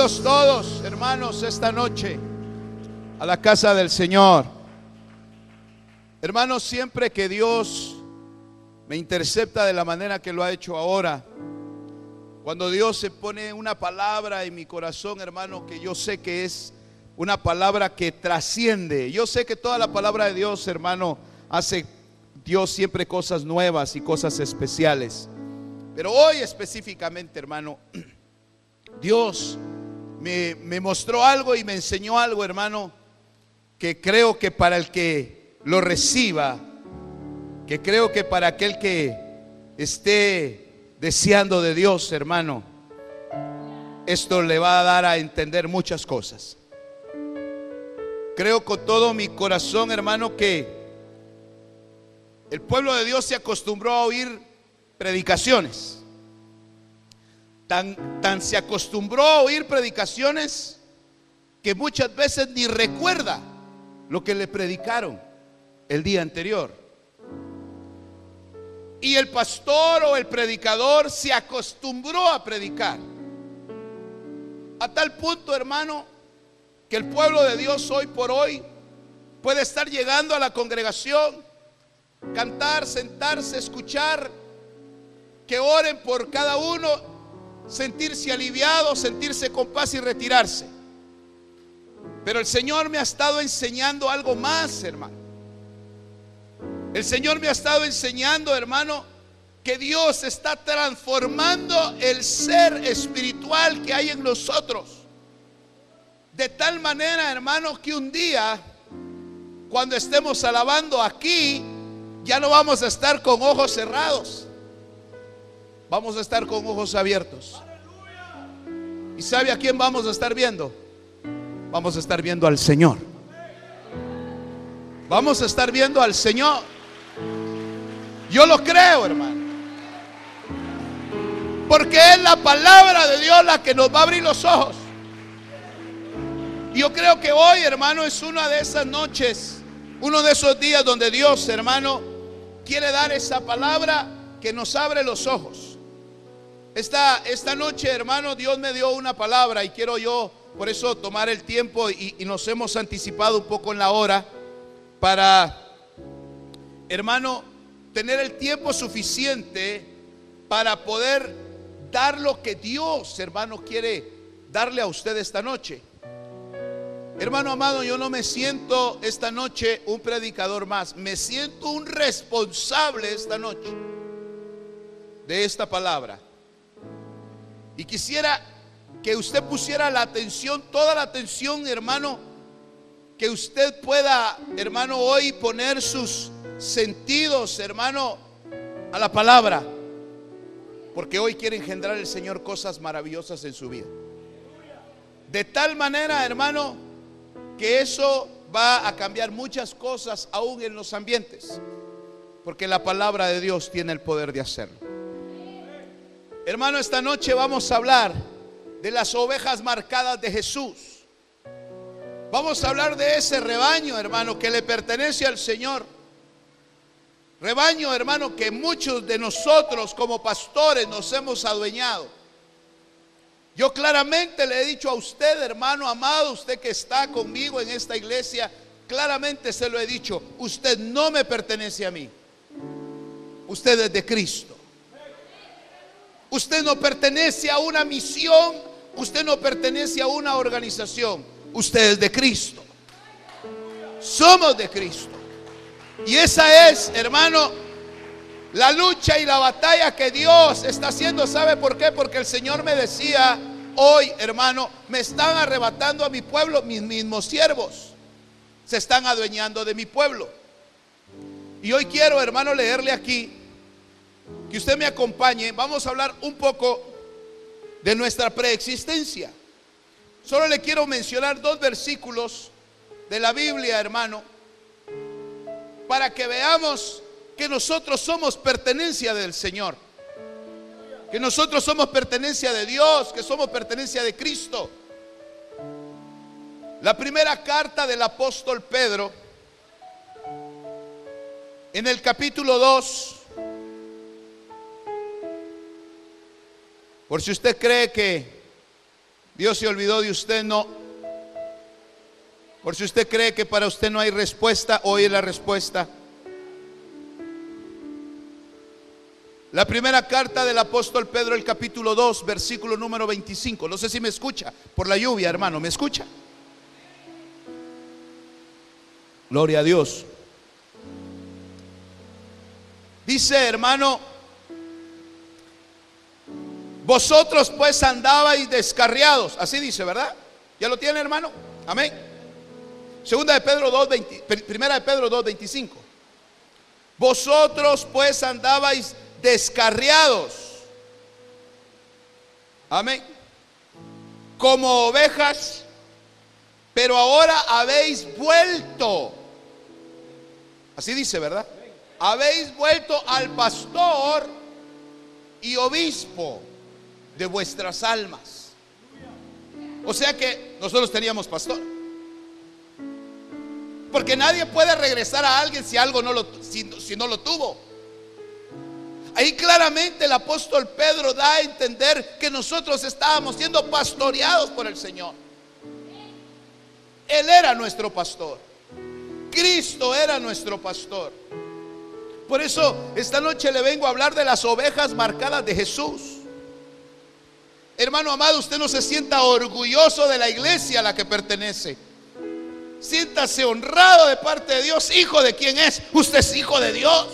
Bienvenidos todos, hermanos, esta noche a la casa del Señor. Hermanos, siempre que Dios me intercepta de la manera que lo ha hecho ahora, cuando Dios se pone una palabra en mi corazón, hermano, que yo sé que es una palabra que trasciende. Yo sé que toda la palabra de Dios, hermano, hace Dios siempre cosas nuevas y cosas especiales. Pero hoy específicamente, hermano, Dios me, mostró algo y me enseñó algo, hermano, que creo que para el que lo reciba, que creo que para aquel que esté deseando de Dios, hermano, esto le va a dar a entender muchas cosas. Creo con todo mi corazón, hermano, que el pueblo de Dios se acostumbró a oír predicaciones. Tan, se acostumbró a oír predicaciones que muchas veces ni recuerda lo que le predicaron el día anterior. Y el pastor o el predicador se acostumbró a predicar. A tal punto, hermano, que el pueblo de Dios hoy por hoy puede estar llegando a la congregación, cantar, sentarse, escuchar, que oren por cada uno, sentirse aliviado, sentirse con paz y retirarse. Pero el Señor me ha estado enseñando algo más, hermano. El Señor me ha estado enseñando, hermano, que Dios está transformando el ser espiritual que hay en nosotros. De tal manera, hermano, que un día, cuando estemos alabando aquí, ya no vamos a estar con ojos cerrados. Vamos a estar con ojos abiertos. ¿Y sabe a quién vamos a estar viendo? Vamos a estar viendo al Señor. Vamos a estar viendo al Señor. Yo lo creo, hermano. Porque es la palabra de Dios la que nos va a abrir los ojos. Yo creo que hoy, hermano, es una de esas noches, uno de esos días donde Dios, hermano, quiere dar esa palabra que nos abre los ojos. Esta, esta noche, hermano, Dios me dio una palabra y quiero yo, por eso, tomar el tiempo y, y nos hemos anticipado un poco en la hora para, hermano, tener el tiempo suficiente para poder dar lo que Dios, hermano, quiere darle a usted esta noche. Hermano amado, yo no me siento esta noche un predicador más, me siento un responsable esta noche de esta palabra. Y quisiera que usted pusiera la atención, toda la atención, hermano, que usted pueda, hermano, hoy poner sus sentidos, hermano, a la palabra. Porque hoy quiere engendrar el Señor cosas maravillosas en su vida. De tal manera, hermano, que eso va a cambiar muchas cosas aún en los ambientes. Porque la palabra de Dios tiene el poder de hacerlo. Hermano, esta noche vamos a hablar de las ovejas marcadas de Jesús. Vamos a hablar de ese rebaño, hermano, que le pertenece al Señor. Rebaño, hermano, que muchos de nosotros como pastores nos hemos adueñado. Yo claramente le he dicho a usted, hermano amado, usted que está conmigo en esta iglesia, claramente se lo he dicho, usted no me pertenece a mí. Usted es de Cristo. Usted no pertenece a una misión, usted no pertenece a una organización, usted es de Cristo. Somos de Cristo. Y esa es, hermano, la lucha y la batalla que Dios está haciendo. ¿Sabe por qué? Porque el Señor me decía hoy, hermano, me están arrebatando a mi pueblo, mis mismos siervos. Se están adueñando de mi pueblo. Y hoy quiero, hermano, leerle aquí que usted me acompañe. Vamos a hablar un poco de nuestra preexistencia. Solo le quiero mencionar dos versículos de la Biblia, hermano, para que veamos que nosotros somos pertenencia del Señor, que nosotros somos pertenencia de Dios, que somos pertenencia de Cristo. La primera carta del apóstol Pedro, en el capítulo 2, por si usted cree que Dios se olvidó de usted, no. Por si usted cree que para usted no hay respuesta, hoy es la respuesta. La primera carta del apóstol Pedro, el capítulo 2, versículo número 25. No sé si me escucha por la lluvia, hermano. ¿Me escucha? Gloria a Dios. Dice, hermano, vosotros pues andabais descarriados. Así dice, ¿verdad? ¿Ya lo tiene, hermano? Amén. Segunda de Pedro 2, primera de Pedro 2, 25. Vosotros pues andabais descarriados. Amén. Como ovejas, pero ahora habéis vuelto. Así dice, ¿verdad? Habéis vuelto al pastor y obispo de vuestras almas. O sea que nosotros teníamos pastor. Porque nadie puede regresar a alguien si algo no lo, si no lo tuvo. Ahí claramente el apóstol Pedro da a entender que nosotros estábamos siendo pastoreados por el Señor. Él era nuestro pastor. Cristo era nuestro pastor. Por eso esta noche le vengo a hablar de las ovejas marcadas de Jesús. Hermano amado, usted no se sienta orgulloso de la iglesia a la que pertenece. Siéntase honrado de parte de Dios, hijo de quién es. Usted es hijo de Dios.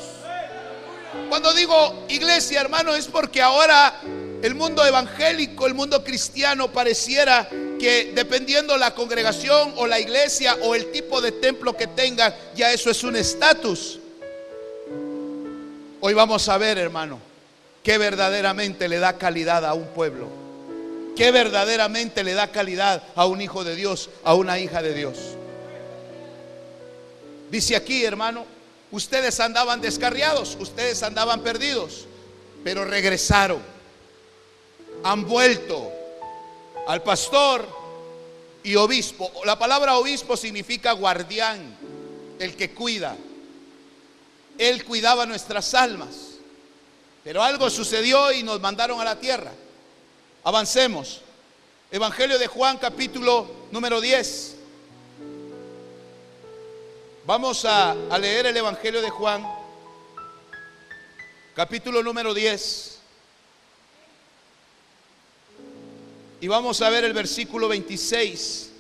Cuando digo iglesia, hermano, es porque ahora el mundo evangélico, el mundo cristiano pareciera que dependiendo la congregación o la iglesia o el tipo de templo que tengan, ya eso es un estatus. Hoy vamos a ver, hermano, que verdaderamente le da calidad a un pueblo. Que verdaderamente le da calidad a un hijo de Dios, a una hija de Dios. Dice aquí, hermano, Ustedes andaban descarriados, ustedes andaban perdidos, pero regresaron. Han vuelto al pastor y obispo. La palabra obispo significa guardián, el que cuida. Él cuidaba nuestras almas. Pero algo sucedió y nos mandaron a la tierra. Avancemos. Evangelio de Juan capítulo número 10. Vamos a, leer el Evangelio de Juan, capítulo número 10. Y vamos a ver el versículo 26.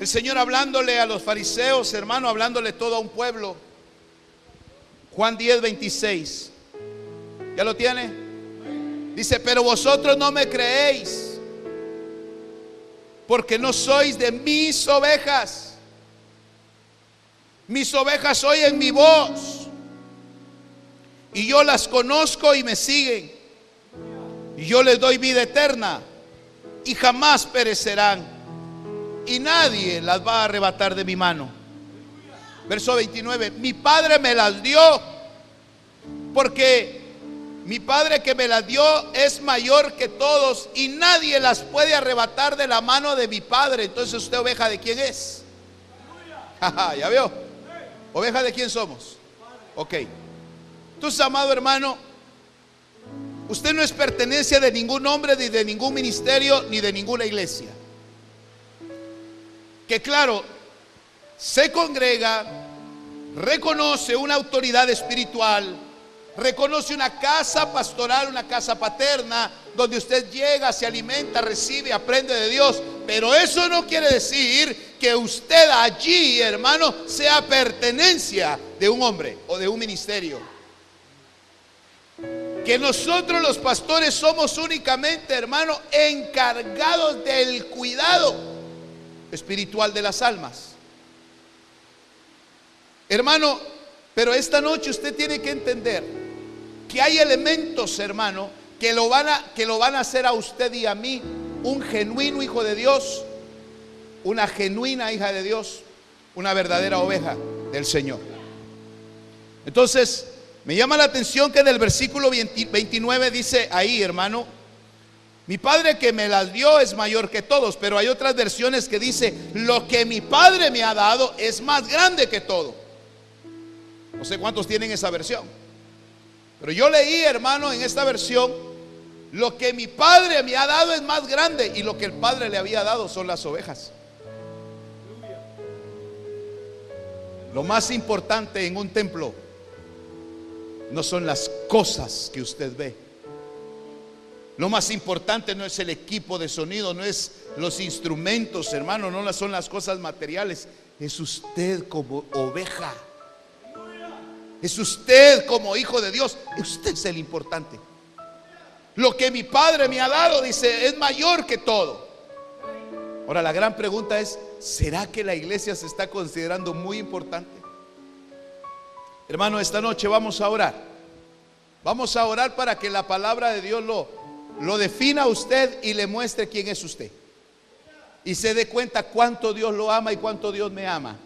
El Señor hablándole a los fariseos, hermano, hablándole todo a un pueblo. Juan 10, 26. ¿Ya lo tiene? Dice, pero vosotros no me creéis porque no sois de mis ovejas. Mis ovejas oyen mi voz y yo las conozco y me siguen. Y yo les doy vida eterna y jamás perecerán. Y nadie las va a arrebatar de mi mano. Verso 29. Mi padre me las dio porque mi Padre que me las dio es mayor que todos y nadie las puede arrebatar de la mano de mi Padre. Entonces usted oveja de quién es. ¿Ya vio? ¿Oveja de quién somos? Ok. Entonces, amado hermano, usted no es pertenencia de ningún hombre, ni de ningún ministerio, ni de ninguna iglesia. Que claro, se congrega, reconoce una autoridad espiritual, reconoce una casa pastoral, una casa paterna, donde usted llega, se alimenta, recibe, aprende de Dios. Pero eso no quiere decir que usted allí, hermano, sea pertenencia de un hombre o de un ministerio. Que nosotros los pastores somos únicamente, hermano, encargados del cuidado espiritual de las almas. Hermano, pero esta noche usted tiene que entender hay elementos, hermano, que lo van a, que lo van a hacer a usted y a mí un genuino hijo de Dios, una genuina hija de Dios, una verdadera oveja del Señor. Entonces, me llama la atención que en el versículo 29 dice ahí, hermano, mi padre que me las dio es mayor que todos, pero hay otras versiones que dice, lo que mi padre me ha dado es más grande que todo. No sé cuántos tienen esa versión. Pero yo leí, hermano, en esta versión, lo que mi padre me ha dado es más grande y lo que el padre le había dado son las ovejas. Lo más importante en un templo no son las cosas que usted ve lo más importante no es el equipo de sonido, no es los instrumentos, hermano, no son las cosas materiales. Es usted como oveja. Es usted como hijo de Dios. Usted es el importante. Lo que mi padre me ha dado, dice, es mayor que todo. Ahora la gran pregunta es, ¿será que la iglesia se está considerando muy importante? Hermano, esta noche vamos a orar. Vamos a orar para que la palabra de Dios lo, lo defina usted y le muestre quién es usted. Y se dé cuenta cuánto Dios lo ama y cuánto Dios me ama.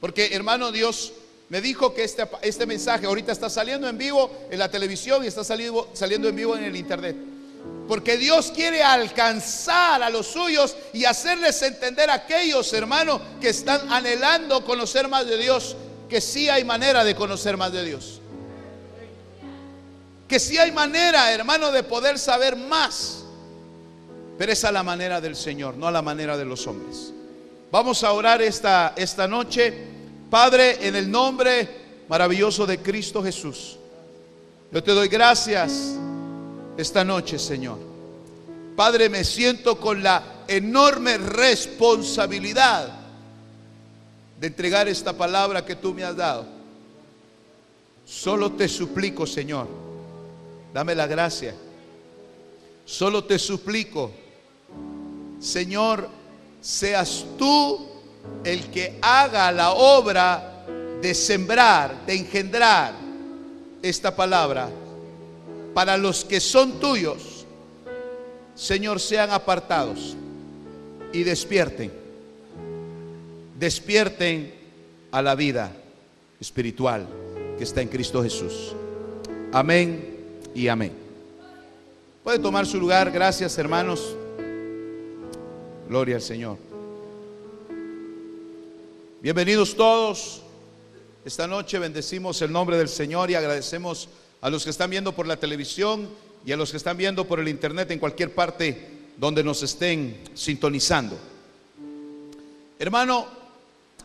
Porque hermano Dios me dijo que este, este mensaje ahorita está saliendo en vivo en la televisión y está saliendo, saliendo en vivo en el internet. Porque Dios quiere alcanzar a los suyos y hacerles entender a aquellos hermanos que están anhelando conocer más de Dios, que sí hay manera de conocer más de Dios que si hay manera, hermano, de poder saber más. Pero esa es la manera del Señor, no a la manera de los hombres. Vamos a orar esta, esta noche. Padre, en el nombre maravilloso de Cristo Jesús. Yo te doy gracias esta noche, Señor. Padre, me siento con la enorme responsabilidad de entregar esta palabra que tú me has dado. Solo te suplico, Señor Dame la gracia. Solo te suplico, Señor, seas tú el que haga la obra de sembrar, de engendrar esta palabra para los que son tuyos. Señor, sean apartados y despierten. Despierten a la vida espiritual que está en Cristo Jesús. Amén y amén. Puede tomar su lugar, gracias hermanos. Gloria al Señor. Bienvenidos todos. Esta noche bendecimos el nombre del Señor y agradecemos a los que están viendo por la televisión y a los que están viendo por el internet en cualquier parte donde nos estén sintonizando. Hermano,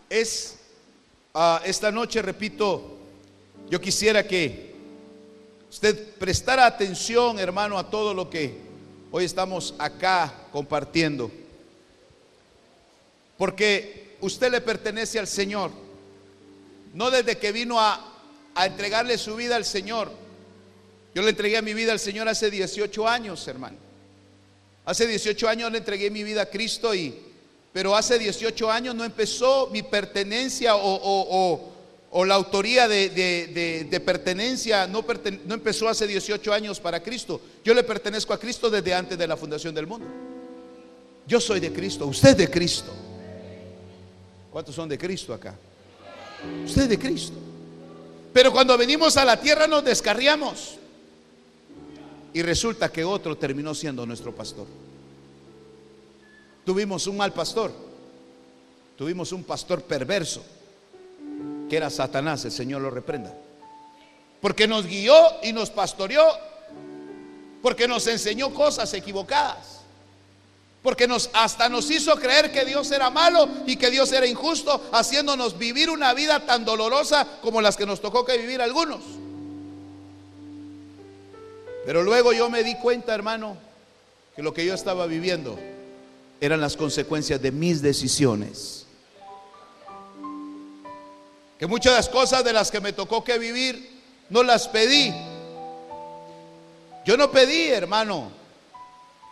es ah, esta noche, repito, yo quisiera que usted prestara atención, hermano, a todo lo que hoy estamos acá compartiendo. Porque usted le pertenece al Señor. No desde que vino a, entregarle su vida al Señor. Yo le entregué mi vida al Señor hace 18 años, hermano. Hace 18 años le entregué mi vida a Cristo y, pero hace 18 años no empezó mi pertenencia o o la autoría de, pertenencia no, no empezó hace 18 años para Cristo. Yo le pertenezco a Cristo desde antes de la fundación del mundo. Yo soy de Cristo, usted es de Cristo. ¿Cuántos son de Cristo acá? Usted es de Cristo. Pero cuando venimos a la tierra nos descarriamos. Y resulta que otro terminó siendo nuestro pastor. Tuvimos un mal pastor. Tuvimos un pastor perverso que era Satanás, el Señor lo reprenda. Porque nos guió y nos pastoreó, porque nos enseñó cosas equivocadas, porque nos hasta nos hizo creer que Dios era malo y que Dios era injusto, haciéndonos vivir una vida tan dolorosa como las que nos tocó que vivir algunos. Pero luego yo me di cuenta, hermano, que lo que yo estaba viviendo eran las consecuencias de mis decisiones que muchas de las cosas de las que me tocó que vivir no las pedí. Yo no pedí, hermano,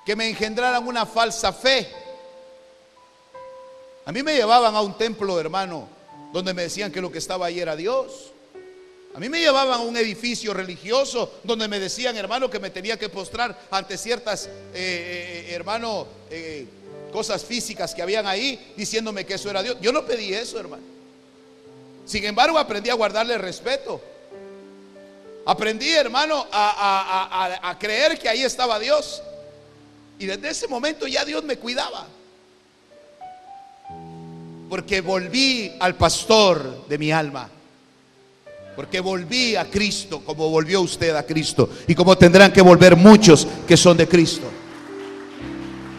que me engendraran una falsa fe. A mí me llevaban a un templo, hermano, donde me decían que lo que estaba ahí era Dios. A mí me llevaban a un edificio religioso donde me decían, hermano, que me tenía que postrar ante ciertas, eh, eh, hermano, eh, cosas físicas que habían ahí, diciéndome que eso era Dios. Yo no pedí eso, hermano. Sin embargo, aprendí a guardarle respeto. Aprendí, hermano, a creer que ahí estaba Dios. Y desde ese momento ya Dios me cuidaba. Porque volví al pastor de mi alma. Porque volví a Cristo como volvió usted a Cristo. Y como tendrán que volver muchos que son de Cristo.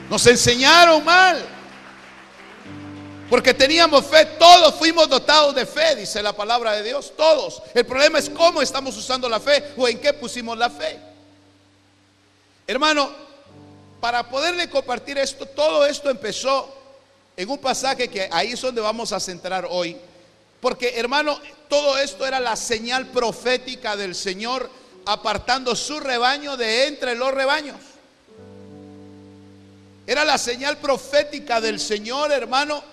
Nos enseñaron mal. Porque teníamos fe, todos fuimos dotados de fe, dice la palabra de Dios, todos. El problema es cómo estamos usando la fe o en qué pusimos la fe. Hermano, para poderle compartir esto, todo esto empezó en un pasaje que ahí es donde vamos a centrar hoy. Porque hermano, todo esto era la señal profética del Señor apartando su rebaño de entre los rebaños. Era la señal profética del Señor, hermano,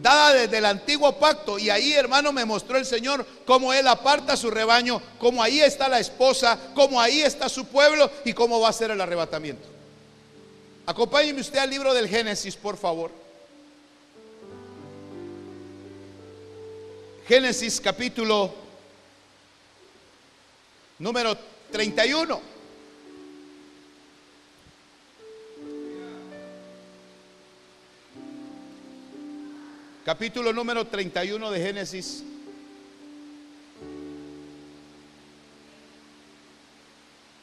dada desde el antiguo pacto. Y ahí, hermano, me mostró el Señor cómo Él aparta su rebaño, cómo ahí está la esposa, cómo ahí está su pueblo y cómo va a ser el arrebatamiento. Acompáñeme usted al libro del Génesis, por favor. Génesis capítulo número 31. Capítulo número 31 de Génesis.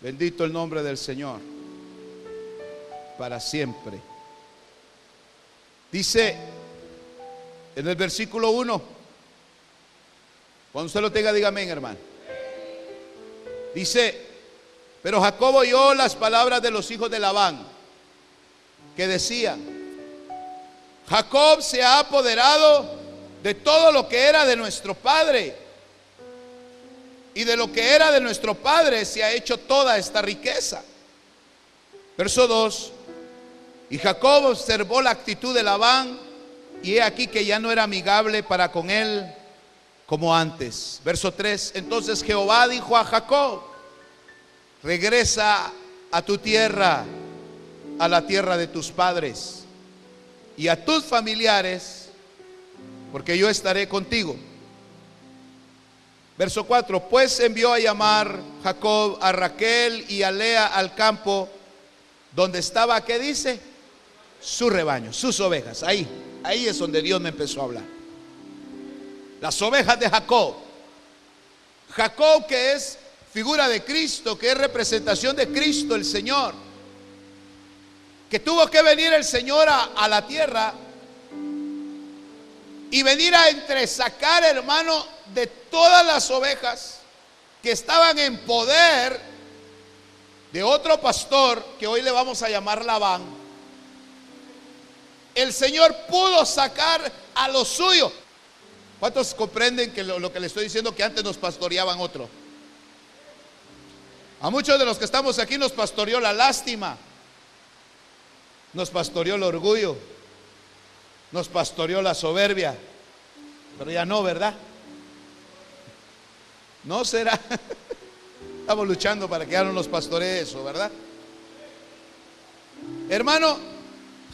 Bendito el nombre del Señor para siempre. Dice en el versículo 1. Cuando usted lo tenga, dígame, hermano. Dice, pero Jacob oyó las palabras de los hijos de Labán, que decían, Jacob se ha apoderado de todo lo que era de nuestro padre. Y de lo que era de nuestro padre se ha hecho toda esta riqueza. Verso 2. Y Jacob observó la actitud de Labán y he aquí que ya no era amigable para con él como antes. Verso 3, entonces Jehová dijo a Jacob, regresa a tu tierra, a la tierra de tus padres y a tus familiares, porque yo estaré contigo. Verso 4, pues envió a llamar Jacob a Raquel y a Lea al campo donde estaba, ¿qué dice? Su rebaño, sus ovejas. Ahí, ahí es donde Dios me empezó a hablar las ovejas de Jacob. Jacob que es figura de Cristo, que es representación de Cristo el Señor. Que tuvo que venir el Señor a, la tierra y venir a entresacar, hermano, de todas las ovejas que estaban en poder de otro pastor que hoy le vamos a llamar Labán. El Señor pudo sacar a los suyos. ¿Cuántos comprenden que lo, que le estoy diciendo que antes nos pastoreaban otro? A muchos de los que estamos aquí nos pastoreó la lástima, nos pastoreó el orgullo, nos pastoreó la soberbia, pero ya no, ¿verdad? No será. Estamos luchando para que ya no nos pastoree eso, ¿verdad? Hermano,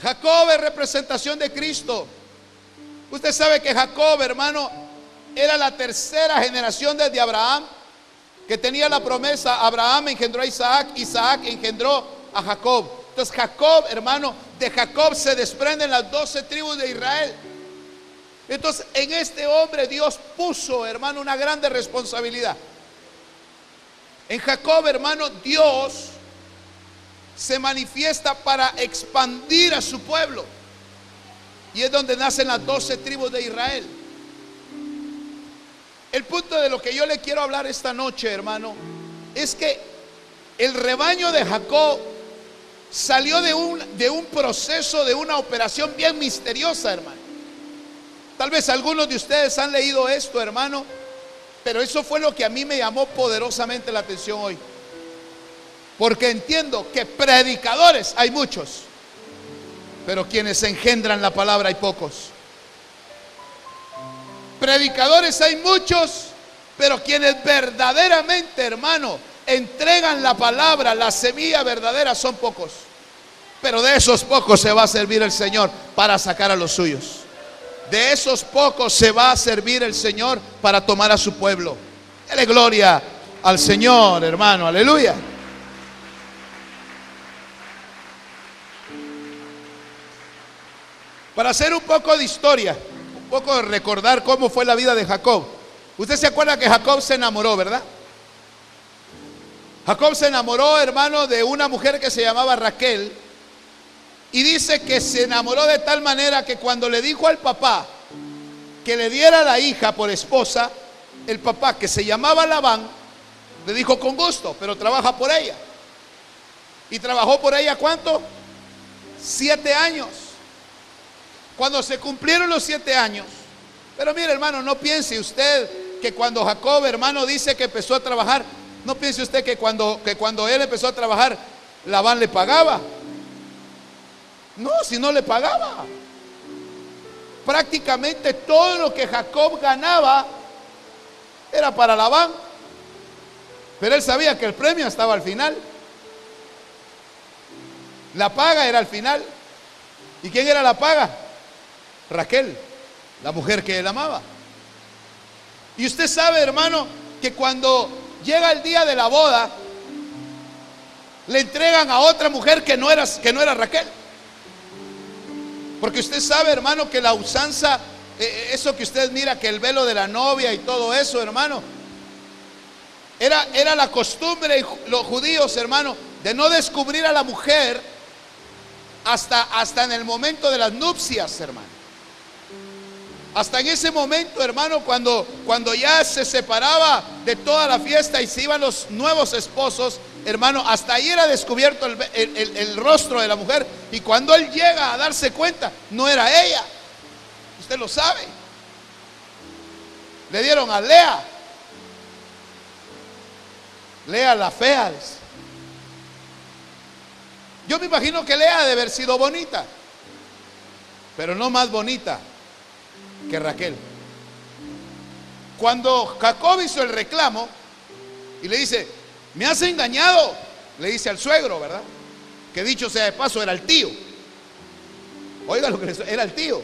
Jacob es representación de Cristo. Usted sabe que Jacob, hermano, era la tercera generación desde Abraham, que tenía la promesa, Abraham engendró a Isaac, Isaac engendró a Jacob. Entonces Jacob, hermano, de Jacob se desprenden las doce tribus de Israel. Entonces en este hombre Dios puso, hermano, una grande responsabilidad. En Jacob, hermano, Dios se manifiesta para expandir a su pueblo. Y es donde nacen las doce tribus de Israel. El punto de lo que yo le quiero hablar esta noche, hermano, es que el rebaño de Jacob salió de un, de un proceso, de una operación bien misteriosa, hermano. Tal vez algunos de ustedes han leído esto, hermano, pero eso fue lo que a mí me llamó poderosamente la atención hoy. Porque entiendo que predicadores hay muchos, pero quienes engendran la palabra hay pocos. Predicadores hay muchos, pero quienes verdaderamente, hermano, entregan la palabra, la semilla verdadera, son pocos. Pero de esos pocos se va a servir el Señor para sacar a los suyos. De esos pocos se va a servir el Señor para tomar a su pueblo. Dele gloria al Señor, hermano. Aleluya. Para hacer un poco de historia, un poco de recordar cómo fue la vida de Jacob. Usted se acuerda que Jacob se enamoró, ¿verdad? Jacob se enamoró, hermano, de una mujer que se llamaba Raquel. Y dice que se enamoró de tal manera que cuando le dijo al papá que le diera la hija por esposa, el papá que se llamaba Labán, le dijo con gusto, pero trabaja por ella. ¿Y trabajó por ella cuánto? Siete años. Cuando se cumplieron los siete años, pero mire hermano, no piense usted que cuando Jacob, hermano, dice que empezó a trabajar, no piense usted que cuando, que cuando él empezó a trabajar, Labán le pagaba. No, si no le pagaba. Prácticamente todo lo que Jacob ganaba era para Labán. Pero él sabía que el premio estaba al final. La paga era al final. ¿Y quién era la paga? Raquel, la mujer que él amaba. Y usted sabe, hermano, que cuando llega el día de la boda, le entregan a otra mujer que no era, que no era Raquel. Porque usted sabe, hermano, que la usanza, eh, eh, eso que usted mira, que el velo de la novia y todo eso, hermano, era, era la costumbre los judíos, hermano, de no descubrir a la mujer hasta, hasta en el momento de las nupcias, hermano. Hasta en ese momento, hermano, cuando, cuando ya se separaba de toda la fiesta y se iban los nuevos esposos, hermano, hasta ahí era descubierto el, el, rostro de la mujer. Y cuando él llega a darse cuenta, no era ella. Usted lo sabe. Le dieron a Lea. Lea la fea. Yo me imagino que Lea debe haber sido bonita, pero no más bonita que Raquel. Cuando Jacob hizo el reclamo y le dice, me has engañado, le dice al suegro, ¿verdad? Que dicho sea de paso, era el tío. Oiga lo que era el tío.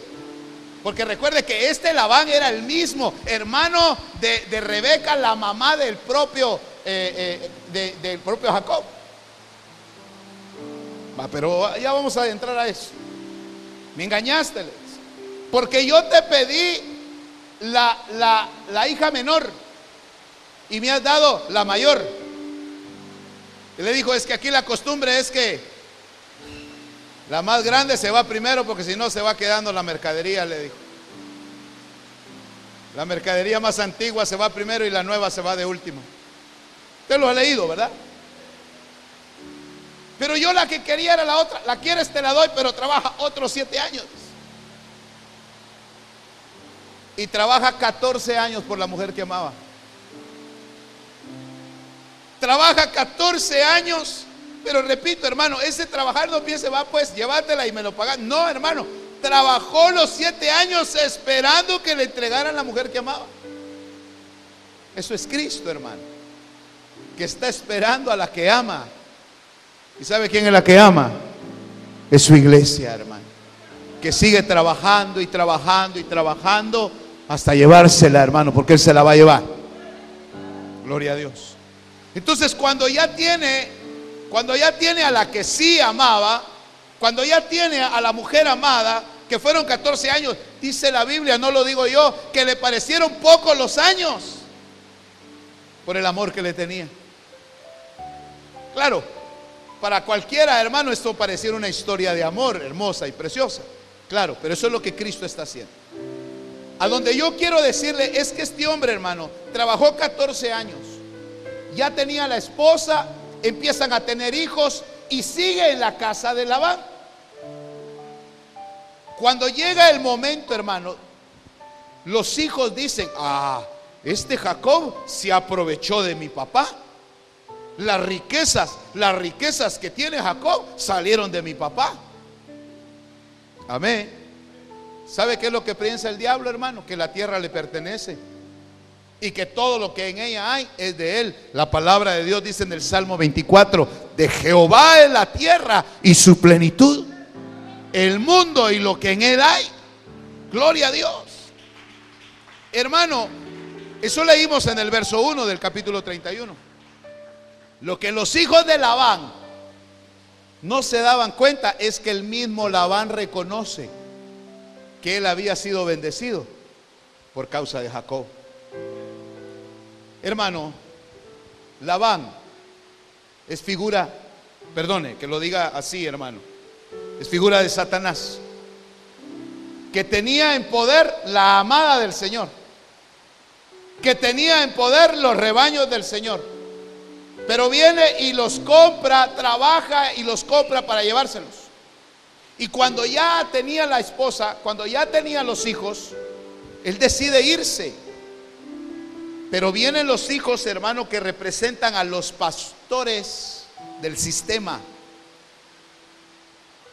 Porque recuerde que este Labán era el mismo hermano de, Rebeca, la mamá del propio, eh, eh, del propio Jacob. Pero ya vamos a entrar a eso. Me engañaste. Porque yo te pedí la, la, hija menor y me has dado la mayor. Y le dijo, es que aquí la costumbre es que la más grande se va primero porque si no se va quedando la mercadería, le dijo. La mercadería más antigua se va primero y la nueva se va de último. Usted lo ha leído, ¿verdad? Pero yo la que quería era la otra. La quieres, te la doy, pero trabaja otros siete años y trabaja 14 años por la mujer que amaba. Trabaja 14 años, pero repito, hermano, ese trabajar no piense, va pues, llévatela y me lo pagas. No, hermano, trabajó los 7 años esperando que le entregaran la mujer que amaba. Eso es Cristo, hermano, que está esperando a la que ama. ¿Y sabe quién es la que ama? Es su iglesia, hermano. Que sigue trabajando y trabajando y trabajando hasta llevársela, hermano, porque Él se la va a llevar. Gloria a Dios. Entonces, cuando ya tiene, cuando ya tiene a la que sí amaba, cuando ya tiene a la mujer amada, que fueron 14 años, dice la Biblia, no lo digo yo, que le parecieron pocos los años por el amor que le tenía. Claro, para cualquiera, hermano, esto pareciera una historia de amor hermosa y preciosa. Claro, pero eso es lo que Cristo está haciendo. A donde yo quiero decirle es que este hombre, hermano, trabajó 14 años. Ya tenía la esposa, empiezan a tener hijos y sigue en la casa de Labán. Cuando llega el momento, hermano, los hijos dicen, ah, este Jacob se aprovechó de mi papá. Las riquezas, las riquezas que tiene Jacob salieron de mi papá. Amén ¿Sabe qué es lo que piensa el diablo, hermano? Que la tierra le pertenece y que todo lo que en ella hay es de él. La palabra de Dios dice en el Salmo 24, de Jehová es la tierra y su plenitud, el mundo y lo que en él hay. Gloria a Dios. Hermano, eso leímos en el verso 1 del capítulo 31. Lo que los hijos de Labán no se daban cuenta es que el mismo Labán reconoce que él había sido bendecido por causa de Jacob. Hermano, Labán es figura, perdone que lo diga así, hermano, es figura de Satanás, que tenía en poder la amada del Señor, que tenía en poder los rebaños del Señor, pero viene y los compra, trabaja y los compra para llevárselos. Y cuando ya tenía la esposa, cuando ya tenía los hijos, él decide irse. Pero vienen los hijos, hermano, que representan a los pastores del sistema.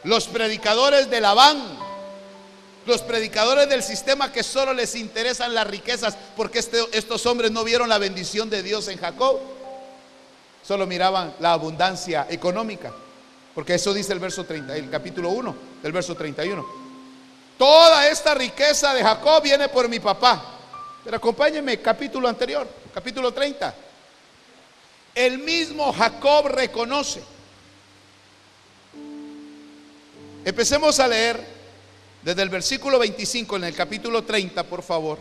Los predicadores de Labán. Los predicadores del sistema que solo les interesan las riquezas. Porque este, estos hombres no vieron la bendición de Dios en Jacob. Solo miraban la abundancia económica. Porque eso dice el verso 30, el capítulo 1 del verso 31. Toda esta riqueza de Jacob viene por mi papá. Pero acompáñenme, capítulo anterior, capítulo 30. El mismo Jacob reconoce. Empecemos a leer desde el versículo 25 en el capítulo 30, por favor.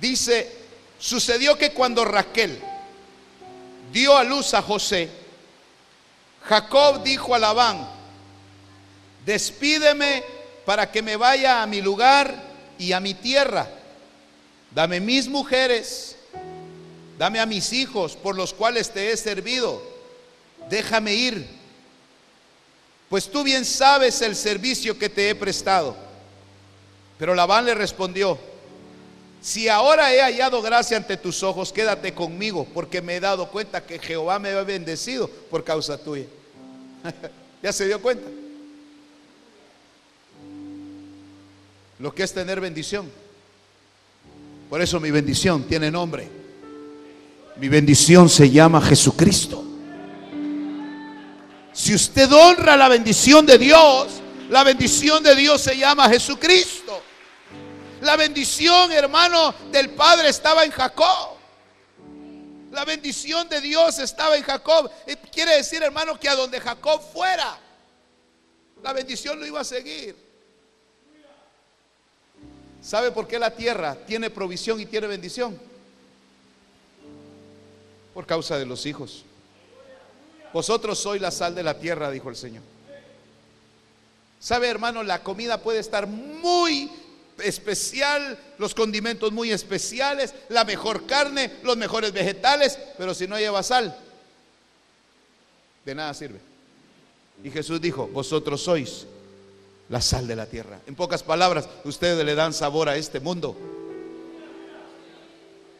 Dice, sucedió que cuando Raquel dio a luz a José, Jacob dijo a Labán, despídeme para que me vaya a mi lugar y a mi tierra. Dame mis mujeres, dame a mis hijos por los cuales te he servido. Déjame ir, pues tú bien sabes el servicio que te he prestado. Pero Labán le respondió, si ahora he hallado gracia ante tus ojos, quédate conmigo, porque me he dado cuenta que Jehová me ha bendecido por causa tuya. ¿Ya se dio cuenta? Lo que es tener bendición. Por eso mi bendición tiene nombre. Mi bendición se llama Jesucristo. Si usted honra la bendición de Dios, la bendición de Dios se llama Jesucristo. La bendición, hermano, del Padre estaba en Jacob. La bendición de Dios estaba en Jacob. Quiere decir, hermano, que a donde Jacob fuera, la bendición lo iba a seguir. ¿Sabe por qué la tierra tiene provisión y tiene bendición? Por causa de los hijos. Vosotros sois la sal de la tierra, dijo el Señor. ¿Sabe, hermano? La comida puede estar muy especial, los condimentos muy especiales, la mejor carne, los mejores vegetales, pero si no lleva sal, de nada sirve. Y Jesús dijo, vosotros sois la sal de la tierra. En pocas palabras, ustedes le dan sabor a este mundo.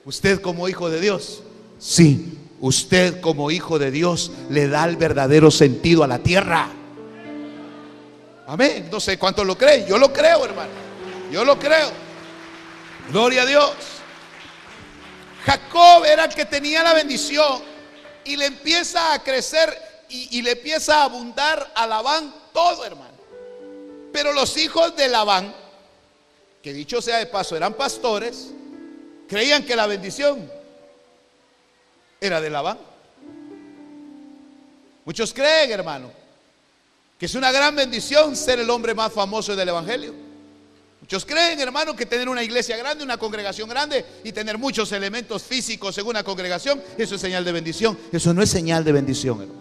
Usted como hijo de Dios, sí, usted como hijo de Dios le da el verdadero sentido a la tierra. Amén. No sé cuánto lo creen. Yo lo creo, hermano. Yo lo creo. Gloria a Dios. Jacob era el que tenía la bendición y le empieza a crecer y, le empieza a abundar a Labán todo, hermano. Pero los hijos de Labán, que dicho sea de paso, eran pastores, creían que la bendición era de Labán. Muchos creen, hermano, que es una gran bendición ser el hombre más famoso del Evangelio. Muchos creen, hermano, que tener una iglesia grande, una congregación grande y tener muchos elementos físicos en una congregación, eso es señal de bendición. Eso no es señal de bendición, hermano.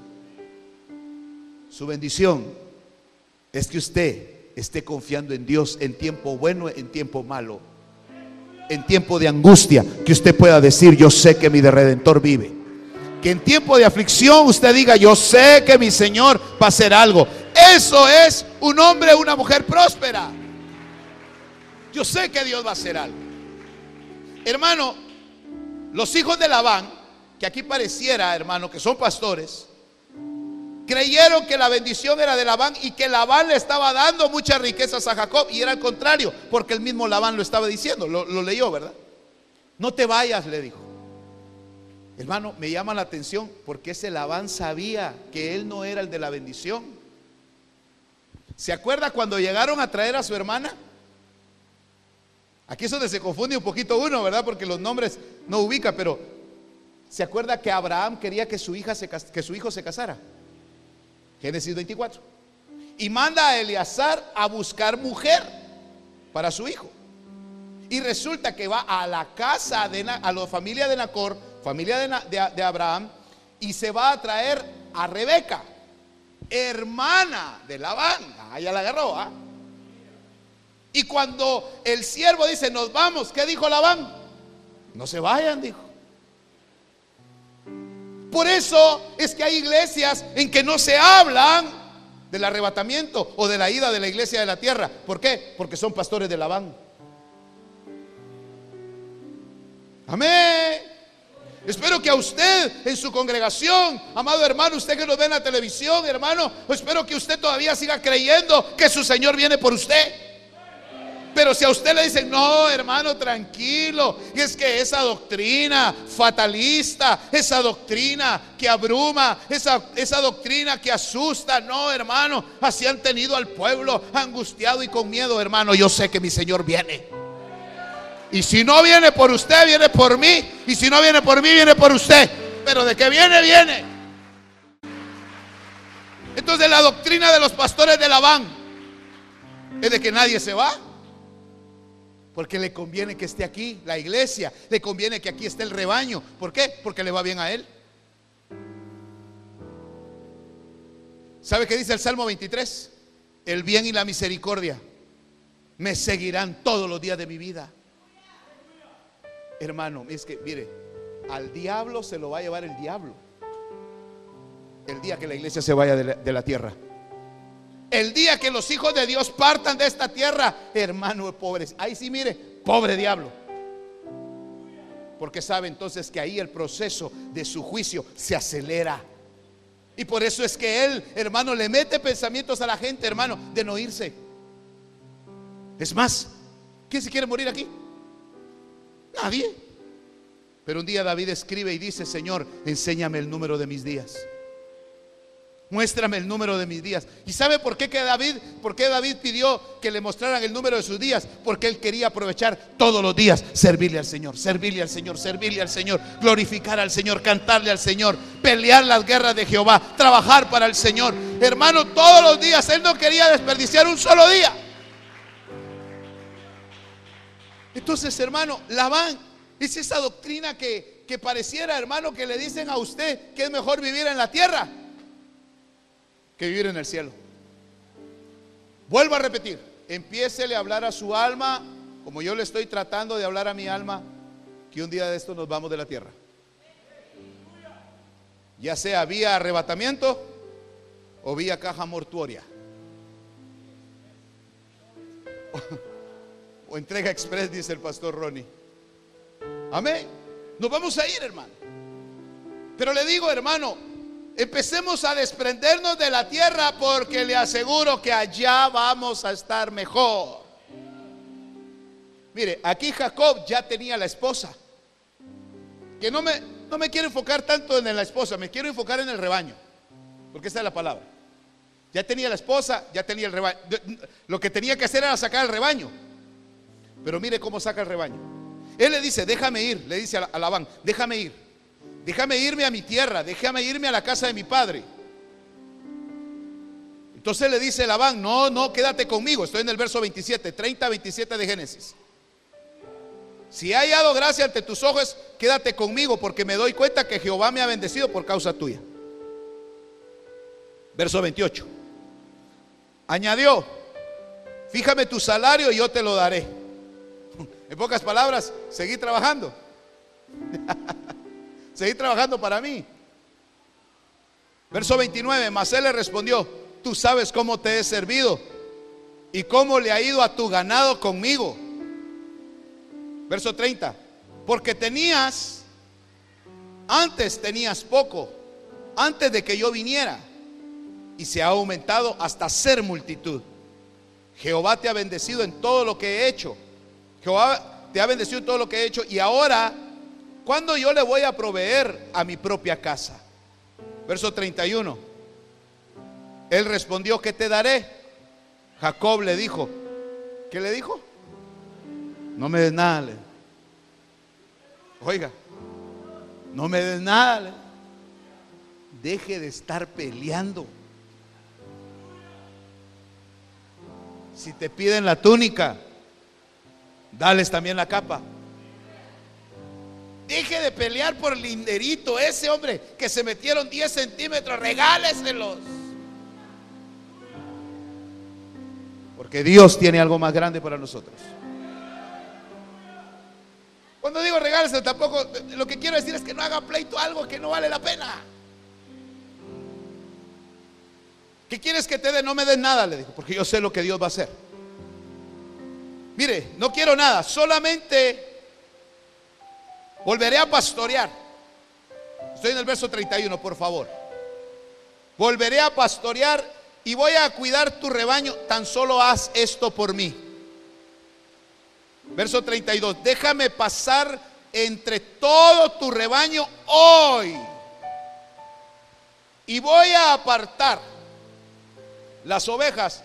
Su bendición es que usted esté confiando en Dios en tiempo bueno, en tiempo malo, en tiempo de angustia, que usted pueda decir, yo sé que mi redentor vive. Que en tiempo de aflicción usted diga, yo sé que mi Señor va a hacer algo. Eso es un hombre una mujer próspera. Yo sé que Dios va a hacer algo. Hermano, los hijos de Labán, que aquí pareciera, hermano, que son pastores, Creyeron que la bendición era de Labán y que Labán le estaba dando muchas riquezas a Jacob. Y era al contrario, porque el mismo Labán lo estaba diciendo. Lo, lo leyó, ¿verdad? No te vayas, le dijo. Hermano, me llama la atención porque ese Labán sabía que él no era el de la bendición. ¿Se acuerda cuando llegaron a traer a su hermana? Aquí es donde se confunde un poquito uno, ¿verdad? Porque los nombres no ubica, pero ¿se acuerda que Abraham quería que su, hija que su hijo se casara? Génesis 24. Y manda a Eleazar a buscar mujer para su hijo. Y resulta que va a la casa de a la familia de Nacor, familia de, Abraham, y se va a traer a Rebeca, hermana de Labán. Ah, ya la agarró, ¿ah? Y cuando el siervo dice, nos vamos, ¿qué dijo Labán? No se vayan, dijo. Por eso es que hay iglesias en que no se hablan del arrebatamiento o de la ida de la iglesia de la tierra. ¿Por qué? Porque son pastores de Labán. Amén. Espero que a usted en su congregación, amado hermano, usted que nos ve en la televisión, hermano, espero que usted todavía siga creyendo que su Señor viene por usted. Pero si a usted le dicen, no, hermano, tranquilo, y es que esa doctrina fatalista, esa doctrina que abruma, esa, esa doctrina que asusta, no, hermano, así han tenido al pueblo angustiado y con miedo, hermano, yo sé que mi Señor viene. Y si no viene por usted, viene por mí. Y si no viene por mí, viene por usted. Pero de que viene, viene. Entonces la doctrina de los pastores de Labán es de que nadie se va. Porque le conviene que esté aquí la iglesia, le conviene que aquí esté el rebaño. ¿Por qué? Porque le va bien a él. ¿Sabe qué dice el Salmo 23? El bien y la misericordia me seguirán todos los días de mi vida. Hermano, es que, mire, al diablo se lo va a llevar el diablo. El día que la iglesia se vaya de la, de la tierra. El día que los hijos de Dios partan de esta tierra, hermano, pobres. Ahí sí, mire, pobre diablo. Porque sabe entonces que ahí el proceso de su juicio se acelera. Y por eso es que él, hermano, le mete pensamientos a la gente, hermano, de no irse. Es más, ¿quién se quiere morir aquí? Nadie. Pero un día David escribe y dice, Señor, enséñame el número de mis días. Muéstrame el número de mis días. ¿Y sabe por qué que David, por qué David pidió que le mostraran el número de sus días? Porque él quería aprovechar todos los días, servirle al Señor, servirle al Señor, servirle al Señor, glorificar al Señor, cantarle al Señor, pelear las guerras de Jehová, trabajar para el Señor. Hermano, todos los días él no quería desperdiciar un solo día. Entonces, hermano, Labán es esa doctrina que, que pareciera, hermano, que le dicen a usted que es mejor vivir en la tierra que vivir en el cielo. Vuelvo a repetir, empiécele a hablar a su alma, como yo le estoy tratando de hablar a mi alma, que un día de esto nos vamos de la tierra. Ya sea vía arrebatamiento o vía caja mortuoria. O, entrega express, dice el pastor Ronnie. Amén. Nos vamos a ir, hermano. Pero le digo, hermano, Empecemos a desprendernos de la tierra porque le aseguro que allá vamos a estar mejor. Mire, aquí Jacob ya tenía la esposa. Que no me, no me quiero enfocar tanto en la esposa, me quiero enfocar en el rebaño. Porque esta es la palabra. Ya tenía la esposa, ya tenía el rebaño. Lo que tenía que hacer era sacar el rebaño. Pero mire cómo saca el rebaño. Él le dice, déjame ir, le dice a Labán, déjame ir. Déjame irme a mi tierra, déjame irme a la casa de mi padre. Entonces le dice Labán, no, no, quédate conmigo. Estoy en el verso 27, 30, 27 de Génesis. Si he hallado gracia ante tus ojos, quédate conmigo porque me doy cuenta que Jehová me ha bendecido por causa tuya. Verso 28. Añadió, fíjame tu salario y yo te lo daré. En pocas palabras, seguí trabajando. seguir trabajando para mí. Verso 29, mas él le respondió, tú sabes cómo te he servido y cómo le ha ido a tu ganado conmigo. Verso 30, porque tenías, antes tenías poco, antes de que yo viniera, y se ha aumentado hasta ser multitud. Jehová te ha bendecido en todo lo que he hecho. Jehová te ha bendecido en todo lo que he hecho. Y ahora, ¿cuándo yo le voy a proveer a mi propia casa? Verso 31. Él respondió, ¿qué te daré? Jacob le dijo, ¿qué le dijo? No me des nada. Oiga, no me des nada. Deje de estar peleando. Si te piden la túnica, dales también la capa. Deje de pelear por el linderito, ese hombre que se metieron 10 centímetros, regáleselos. Porque Dios tiene algo más grande para nosotros. Cuando digo regáleselo, tampoco, lo que quiero decir es que no haga pleito algo que no vale la pena. ¿Qué quieres que te dé? No me des nada, le dijo, porque yo sé lo que Dios va a hacer. Mire, no quiero nada, solamente volveré a pastorear. Estoy en el verso 31, por favor. Volveré a pastorear y voy a cuidar tu rebaño, tan solo haz esto por mí. Verso 32, déjame pasar entre todo tu rebaño hoy. Y voy a apartar las ovejas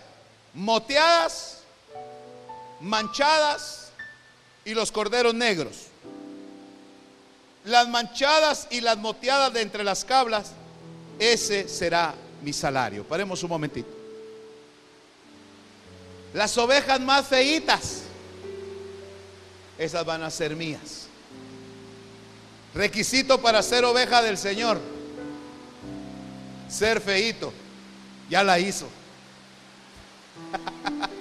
moteadas, manchadas y los corderos negros. Las manchadas y las moteadas de entre las cablas, ese será mi salario. Paremos un momentito. Las ovejas más feitas, esas van a ser mías. Requisito para ser oveja del Señor, ser feito. Ya la hizo.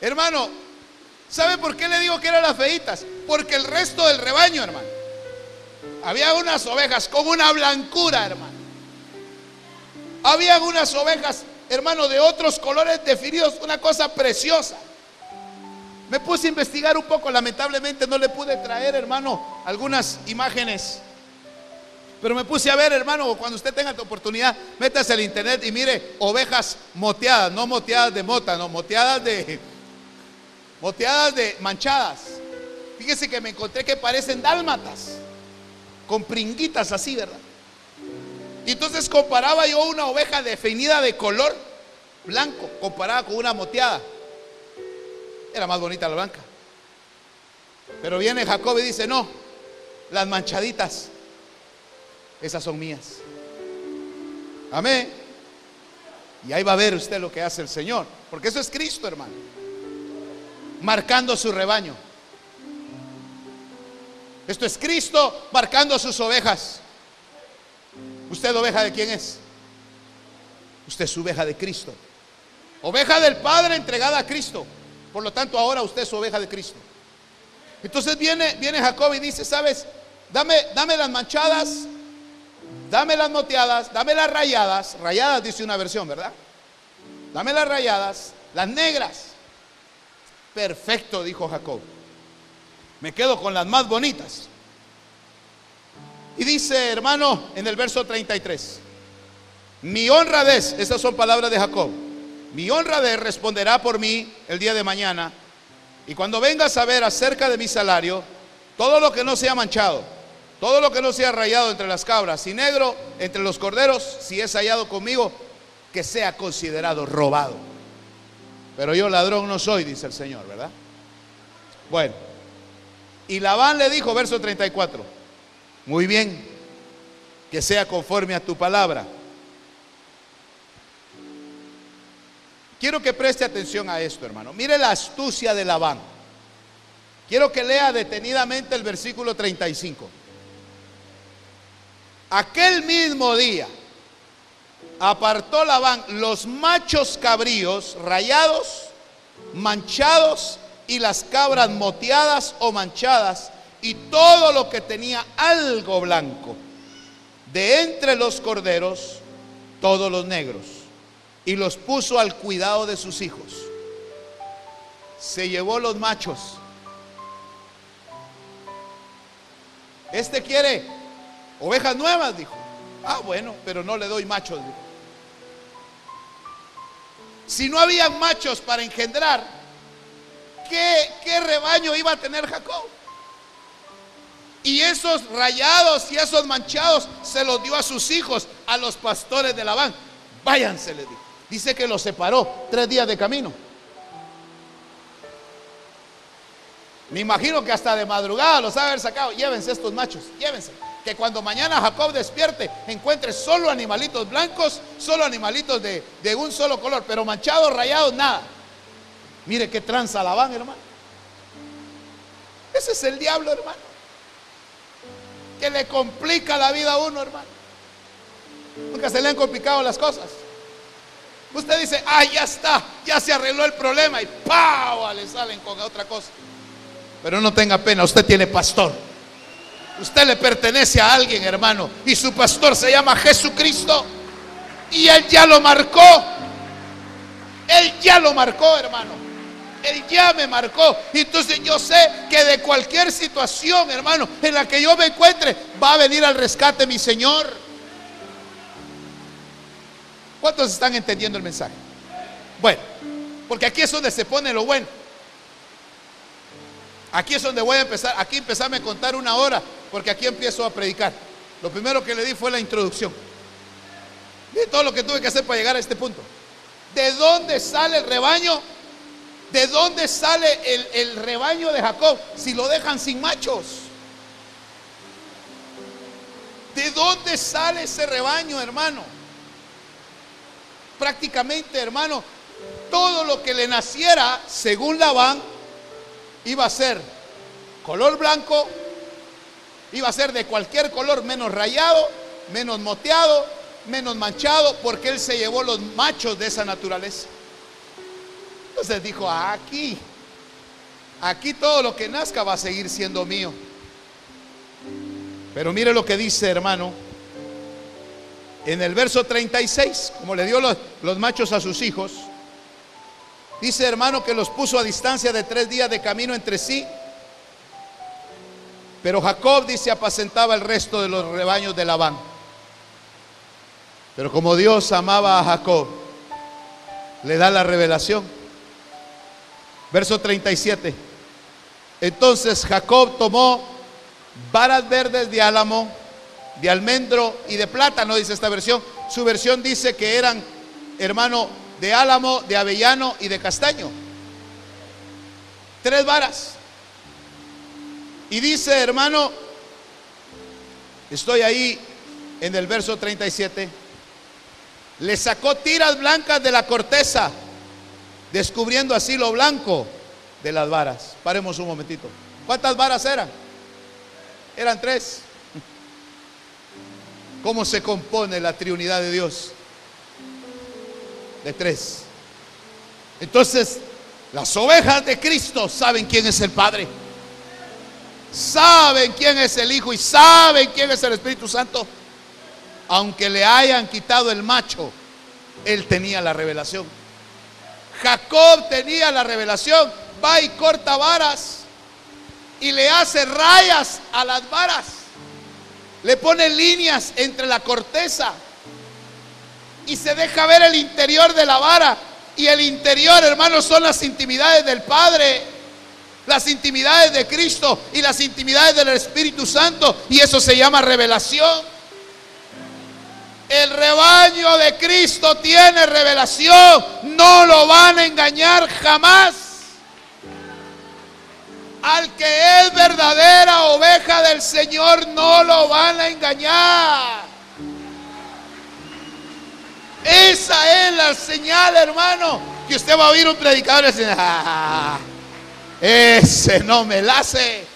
hermano, ¿sabe por qué le digo que eran las feitas? Porque el resto del rebaño, hermano, había unas ovejas con una blancura, hermano. Había unas ovejas, hermano, de otros colores definidos, una cosa preciosa. Me puse a investigar un poco, lamentablemente no le pude traer, hermano, algunas imágenes pero me puse a ver, hermano, cuando usted tenga tu oportunidad, métase al internet y mire ovejas moteadas, no moteadas de mota, no, moteadas de moteadas de manchadas. Fíjese que me encontré que parecen dálmatas, con pringuitas así, ¿verdad? Y entonces comparaba yo una oveja definida de color blanco, comparada con una moteada. Era más bonita la blanca. Pero viene Jacob y dice, no, las manchaditas esas son mías. Amén. Y ahí va a ver usted lo que hace el Señor. Porque eso es Cristo, hermano. Marcando su rebaño. Esto es Cristo marcando sus ovejas. ¿Usted oveja de quién es? Usted es oveja de Cristo. Oveja del Padre entregada a Cristo. Por lo tanto, ahora usted es oveja de Cristo. Entonces viene, viene Jacob y dice, ¿sabes? Dame, dame las manchadas dame las moteadas, dame las rayadas, rayadas dice una versión, ¿verdad? Dame las rayadas, las negras. Perfecto, dijo Jacob. Me quedo con las más bonitas. Y dice, hermano, en el verso 33, mi honradez, estas son palabras de Jacob, mi honradez responderá por mí el día de mañana. Y cuando vengas a ver acerca de mi salario, todo lo que no sea manchado, todo lo que no sea rayado entre las cabras y negro entre los corderos, si es hallado conmigo, que sea considerado robado. Pero yo ladrón no soy, dice el Señor, ¿verdad? Bueno, y Labán le dijo, verso 34, muy bien, que sea conforme a tu palabra. Quiero que preste atención a esto, hermano. Mire la astucia de Labán. Quiero que lea detenidamente el versículo 35. Aquel mismo día apartó Labán los machos cabríos rayados, manchados y las cabras moteadas o manchadas y todo lo que tenía algo blanco. De entre los corderos, todos los negros. Y los puso al cuidado de sus hijos. Se llevó los machos. Este quiere Ovejas nuevas, dijo. Ah, bueno, pero no le doy machos. Si no habían machos para engendrar, ¿qué, ¿qué, rebaño iba a tener Jacob? Y esos rayados y esos manchados se los dio a sus hijos, a los pastores de Labán. Váyanse, le dijo. Dice que los separó tres días de camino. Me imagino que hasta de madrugada los ha haber sacado. Llévense estos machos, llévense. Que cuando mañana Jacob despierte, encuentre solo animalitos blancos, solo animalitos de, de un solo color, pero manchados, rayados, nada. Mire qué tranza la van, hermano. Ese es el diablo, hermano. Que le complica la vida a uno, hermano. Nunca se le han complicado las cosas. Usted dice, ah, ya está, ya se arregló el problema y ¡pau! le salen con otra cosa. Pero no tenga pena, usted tiene pastor. Usted le pertenece a alguien, hermano. Y su pastor se llama Jesucristo. Y él ya lo marcó. Él ya lo marcó, hermano. Él ya me marcó. Entonces yo sé que de cualquier situación, hermano, en la que yo me encuentre, va a venir al rescate mi Señor. ¿Cuántos están entendiendo el mensaje? Bueno, porque aquí es donde se pone lo bueno. Aquí es donde voy a empezar, aquí empezarme a contar una hora, porque aquí empiezo a predicar. Lo primero que le di fue la introducción. De todo lo que tuve que hacer para llegar a este punto. ¿De dónde sale el rebaño? ¿De dónde sale el, el rebaño de Jacob si lo dejan sin machos? ¿De dónde sale ese rebaño, hermano? Prácticamente, hermano, todo lo que le naciera, según Labán, iba a ser color blanco, iba a ser de cualquier color, menos rayado, menos moteado, menos manchado, porque él se llevó los machos de esa naturaleza. Entonces dijo, aquí, aquí todo lo que nazca va a seguir siendo mío. Pero mire lo que dice, hermano, en el verso 36, como le dio los, los machos a sus hijos, Dice hermano que los puso a distancia de tres días de camino entre sí. Pero Jacob dice apacentaba el resto de los rebaños de Labán. Pero como Dios amaba a Jacob, le da la revelación. Verso 37. Entonces Jacob tomó varas verdes de álamo, de almendro y de plátano, dice esta versión. Su versión dice que eran, hermano, de álamo, de avellano y de castaño. Tres varas. Y dice, hermano, estoy ahí en el verso 37, le sacó tiras blancas de la corteza, descubriendo así lo blanco de las varas. Paremos un momentito. ¿Cuántas varas eran? Eran tres. ¿Cómo se compone la Trinidad de Dios? De tres. Entonces, las ovejas de Cristo saben quién es el Padre. Saben quién es el Hijo y saben quién es el Espíritu Santo. Aunque le hayan quitado el macho, él tenía la revelación. Jacob tenía la revelación. Va y corta varas y le hace rayas a las varas. Le pone líneas entre la corteza y se deja ver el interior de la vara. Y el interior, hermanos, son las intimidades del Padre, las intimidades de Cristo y las intimidades del Espíritu Santo. Y eso se llama revelación. El rebaño de Cristo tiene revelación. No lo van a engañar jamás. Al que es verdadera oveja del Señor no lo van a engañar. Esa es la señal, hermano, que usted va a oír un predicador y decir, ah, ese no me la hace.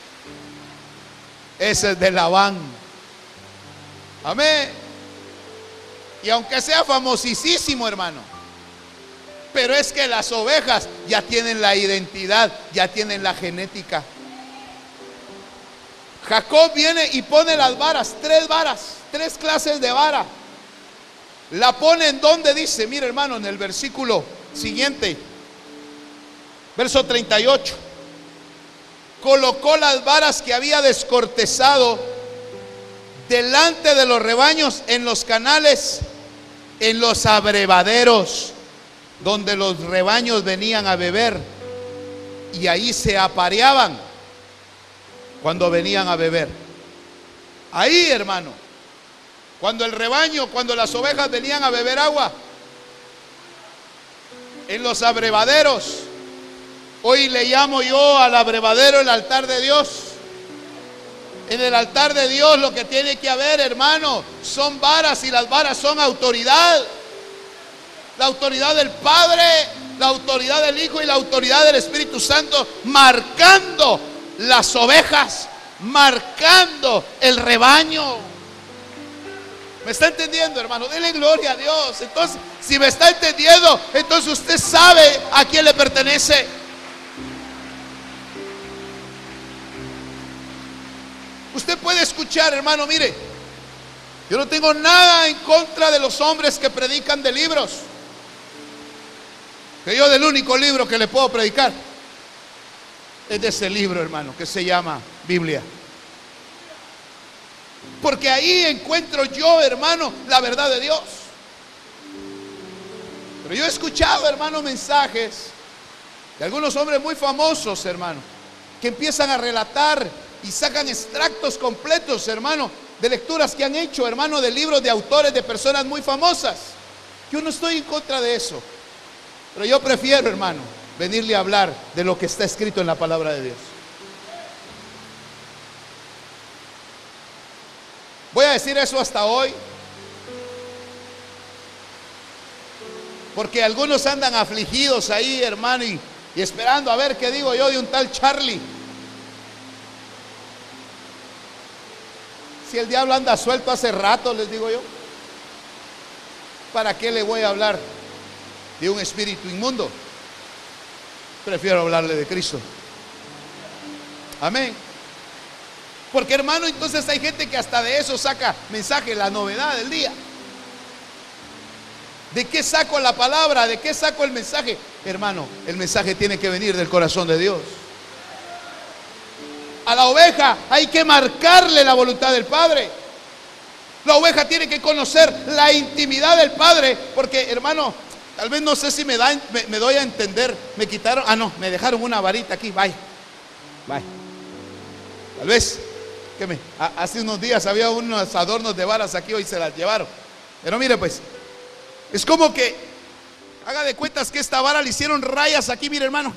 Ese es de Labán. Amén. Y aunque sea famosísimo, hermano, pero es que las ovejas ya tienen la identidad, ya tienen la genética. Jacob viene y pone las varas, tres varas, tres clases de vara. La pone en donde dice, mire hermano, en el versículo siguiente, verso 38. Colocó las varas que había descortezado delante de los rebaños, en los canales, en los abrevaderos, donde los rebaños venían a beber. Y ahí se apareaban cuando venían a beber. Ahí, hermano, cuando el rebaño, cuando las ovejas venían a beber agua, en los abrevaderos, hoy le llamo yo al abrevadero el altar de Dios. En el altar de Dios lo que tiene que haber, hermano, son varas y las varas son autoridad. La autoridad del Padre, la autoridad del Hijo y la autoridad del Espíritu Santo marcando las ovejas, marcando el rebaño. ¿Me está entendiendo, hermano? Dele gloria a Dios. Entonces, si me está entendiendo, entonces usted sabe a quién le pertenece. Usted puede escuchar, hermano, mire, yo no tengo nada en contra de los hombres que predican de libros. Que yo del único libro que le puedo predicar es de ese libro, hermano, que se llama Biblia. Porque ahí encuentro yo, hermano, la verdad de Dios. Pero yo he escuchado, hermano, mensajes de algunos hombres muy famosos, hermano, que empiezan a relatar y sacan extractos completos, hermano, de lecturas que han hecho, hermano, de libros de autores de personas muy famosas. Yo no estoy en contra de eso. Pero yo prefiero, hermano, venirle a hablar de lo que está escrito en la palabra de Dios. Voy a decir eso hasta hoy. Porque algunos andan afligidos ahí, hermano, y, y, esperando a ver qué digo yo de un tal Charlie. Si el diablo anda suelto hace rato, les digo yo. ¿Para qué le voy a hablar de un espíritu inmundo? Prefiero hablarle de Cristo. Amén. Porque hermano, entonces hay gente que hasta de eso saca mensaje, la novedad del día. ¿De qué saco la palabra? ¿De qué saco el mensaje? Hermano, el mensaje tiene que venir del corazón de Dios. A la oveja hay que marcarle la voluntad del Padre. La oveja tiene que conocer la intimidad del Padre. Porque, hermano, tal vez no sé si me, da, me, doy a entender. Me quitaron, ah, no, me dejaron una varita aquí. Bye. Bye. Tal vez hace unos días había unos adornos de varas aquí, hoy se las llevaron. Pero mire pues, es como que, haga de cuentas que esta vara le hicieron rayas aquí, mire hermano.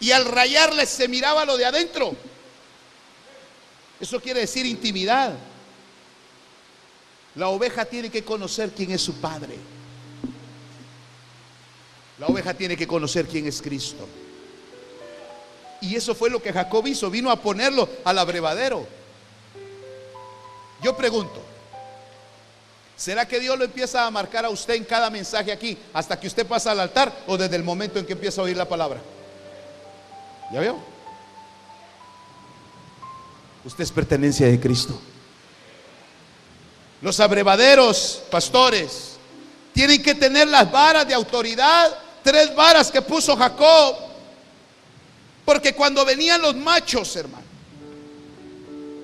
Y al rayarle se miraba lo de adentro. Eso quiere decir intimidad. La oveja tiene que conocer quién es su padre. La oveja tiene que conocer quién es Cristo. Y eso fue lo que Jacob hizo, vino a ponerlo al abrevadero. Yo pregunto, ¿será que Dios lo empieza a marcar a usted en cada mensaje aquí hasta que usted pasa al altar o desde el momento en que empieza a oír la palabra? ¿Ya veo? Usted es pertenencia de Cristo. Los abrevaderos, pastores, tienen que tener las varas de autoridad, tres varas que puso Jacob porque cuando venían los machos, hermano,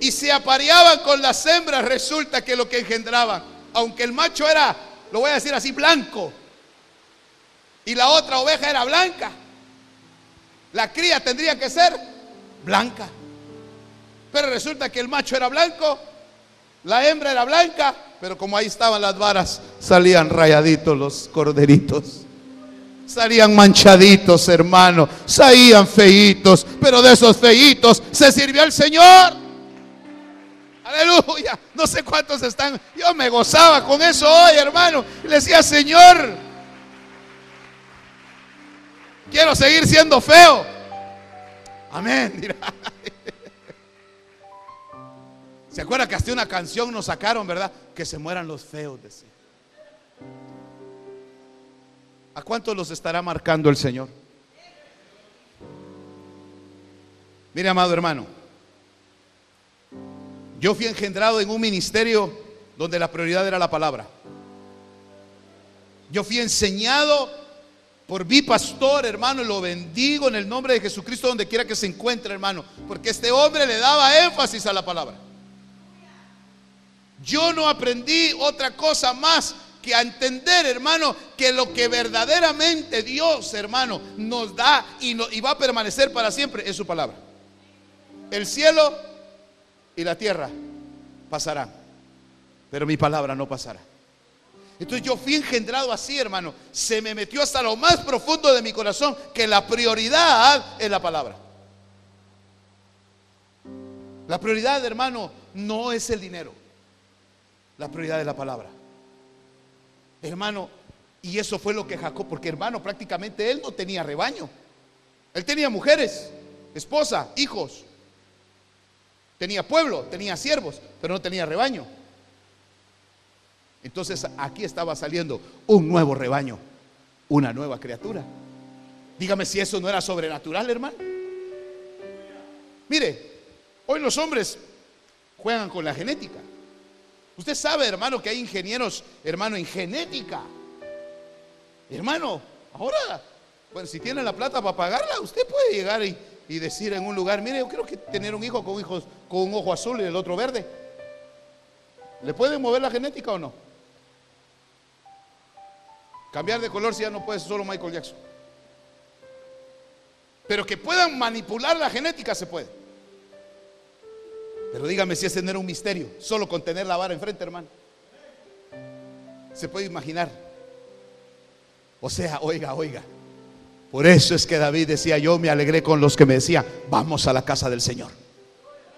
y se apareaban con las hembras, resulta que lo que engendraban, aunque el macho era, lo voy a decir así, blanco, y la otra oveja era blanca, la cría tendría que ser blanca. Pero resulta que el macho era blanco, la hembra era blanca, pero como ahí estaban las varas, salían rayaditos los corderitos. Salían manchaditos, hermano. Salían feitos. Pero de esos feitos se sirvió el Señor. Aleluya. No sé cuántos están. Yo me gozaba con eso hoy, hermano. Le decía, Señor, quiero seguir siendo feo. Amén. ¿Se acuerda que hasta una canción nos sacaron, verdad? Que se mueran los feos. ¿A cuántos los estará marcando el Señor? Mire, amado hermano, yo fui engendrado en un ministerio donde la prioridad era la palabra. Yo fui enseñado por mi pastor, hermano, y lo bendigo en el nombre de Jesucristo donde quiera que se encuentre, hermano, porque este hombre le daba énfasis a la palabra. Yo no aprendí otra cosa más que a entender, hermano, que lo que verdaderamente Dios, hermano, nos da y, va a permanecer para siempre es su palabra. El cielo y la tierra pasarán, pero mi palabra no pasará. Entonces yo fui engendrado así, hermano. Se me metió hasta lo más profundo de mi corazón que la prioridad es la palabra. La prioridad, hermano, no es el dinero. La prioridad es la palabra. Hermano, y eso fue lo que Jacob, porque hermano, prácticamente él no tenía rebaño. Él tenía mujeres, esposa, hijos. Tenía pueblo, tenía siervos, pero no tenía rebaño. Entonces aquí estaba saliendo un nuevo rebaño, una nueva criatura. Dígame si eso no era sobrenatural, hermano. Mire, hoy los hombres juegan con la genética. Usted sabe, hermano, que hay ingenieros, hermano, en genética. Hermano, ahora, bueno, si tiene la plata para pagarla, usted puede llegar y, decir en un lugar, mire, yo quiero que tener un hijo con, hijos, con un ojo azul y el otro verde. ¿Le pueden mover la genética o no? Cambiar de color si ya no puede solo Michael Jackson. Pero que puedan manipular la genética se puede. Pero dígame si ese no era un misterio, solo con tener la vara enfrente, hermano. Se puede imaginar. O sea, oiga, oiga. Por eso es que David decía, yo me alegré con los que me decían, vamos a la casa del Señor.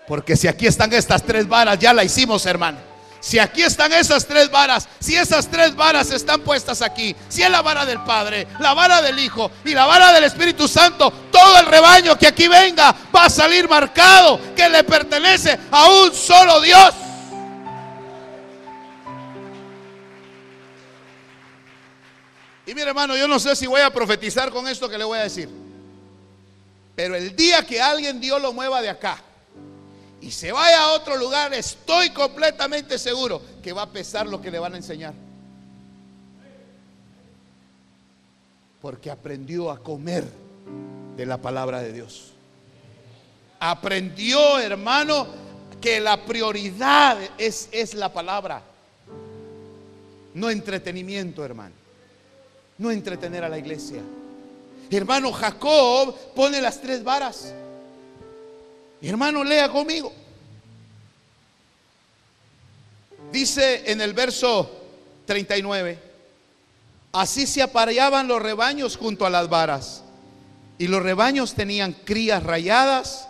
Porque si aquí están estas tres varas, ya la hicimos, hermano. Si aquí están esas tres varas, si esas tres varas están puestas aquí, si es la vara del Padre, la vara del Hijo y la vara del Espíritu Santo, todo el rebaño que aquí venga va a salir marcado que le pertenece a un solo Dios. Y mire hermano, yo no sé si voy a profetizar con esto que le voy a decir. Pero el día que alguien Dios lo mueva de acá, y se vaya a otro lugar, estoy completamente seguro que va a pesar lo que le van a enseñar. Porque aprendió a comer de la palabra de Dios. Aprendió, hermano, que la prioridad es, es la palabra. No entretenimiento, hermano. No entretener a la iglesia. Hermano Jacob pone las tres varas. Hermano, lea conmigo. Dice en el verso 39, así se apareaban los rebaños junto a las varas, y los rebaños tenían crías rayadas,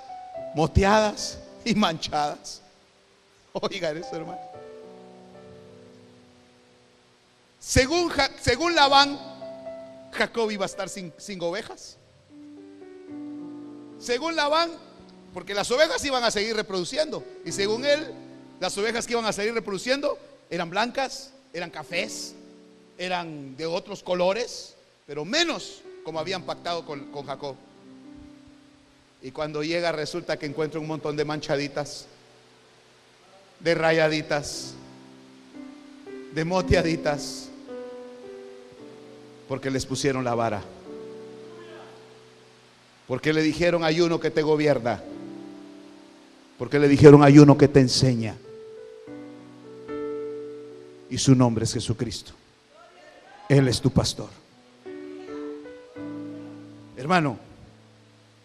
moteadas y manchadas. Oigan eso, hermano. Según, según Labán, Jacob iba a estar sin, sin ovejas. Según Labán, porque las ovejas iban a seguir reproduciendo. Y según él, las ovejas que iban a seguir reproduciendo eran blancas, eran cafés, eran de otros colores, pero menos como habían pactado con, con Jacob. Y cuando llega resulta que encuentra un montón de manchaditas, de rayaditas, de moteaditas, porque les pusieron la vara. Porque le dijeron hay uno que te gobierna. Porque le dijeron, hay uno que te enseña. Y su nombre es Jesucristo. Él es tu pastor. Hermano,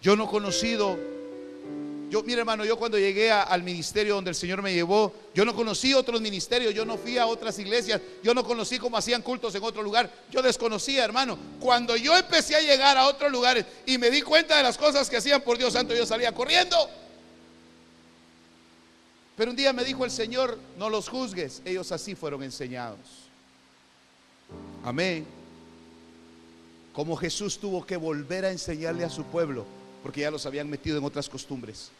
yo no he conocido, yo, mire hermano, yo cuando llegué al ministerio donde el Señor me llevó, yo no conocí otros ministerios, yo no fui a otras iglesias, yo no conocí cómo hacían cultos en otro lugar, yo desconocía, hermano. Cuando yo empecé a llegar a otros lugares y me di cuenta de las cosas que hacían por Dios Santo, yo salía corriendo. Pero un día me dijo el Señor, no los juzgues, ellos así fueron enseñados. Amén. Como Jesús tuvo que volver a enseñarle a su pueblo, porque ya los habían metido en otras costumbres.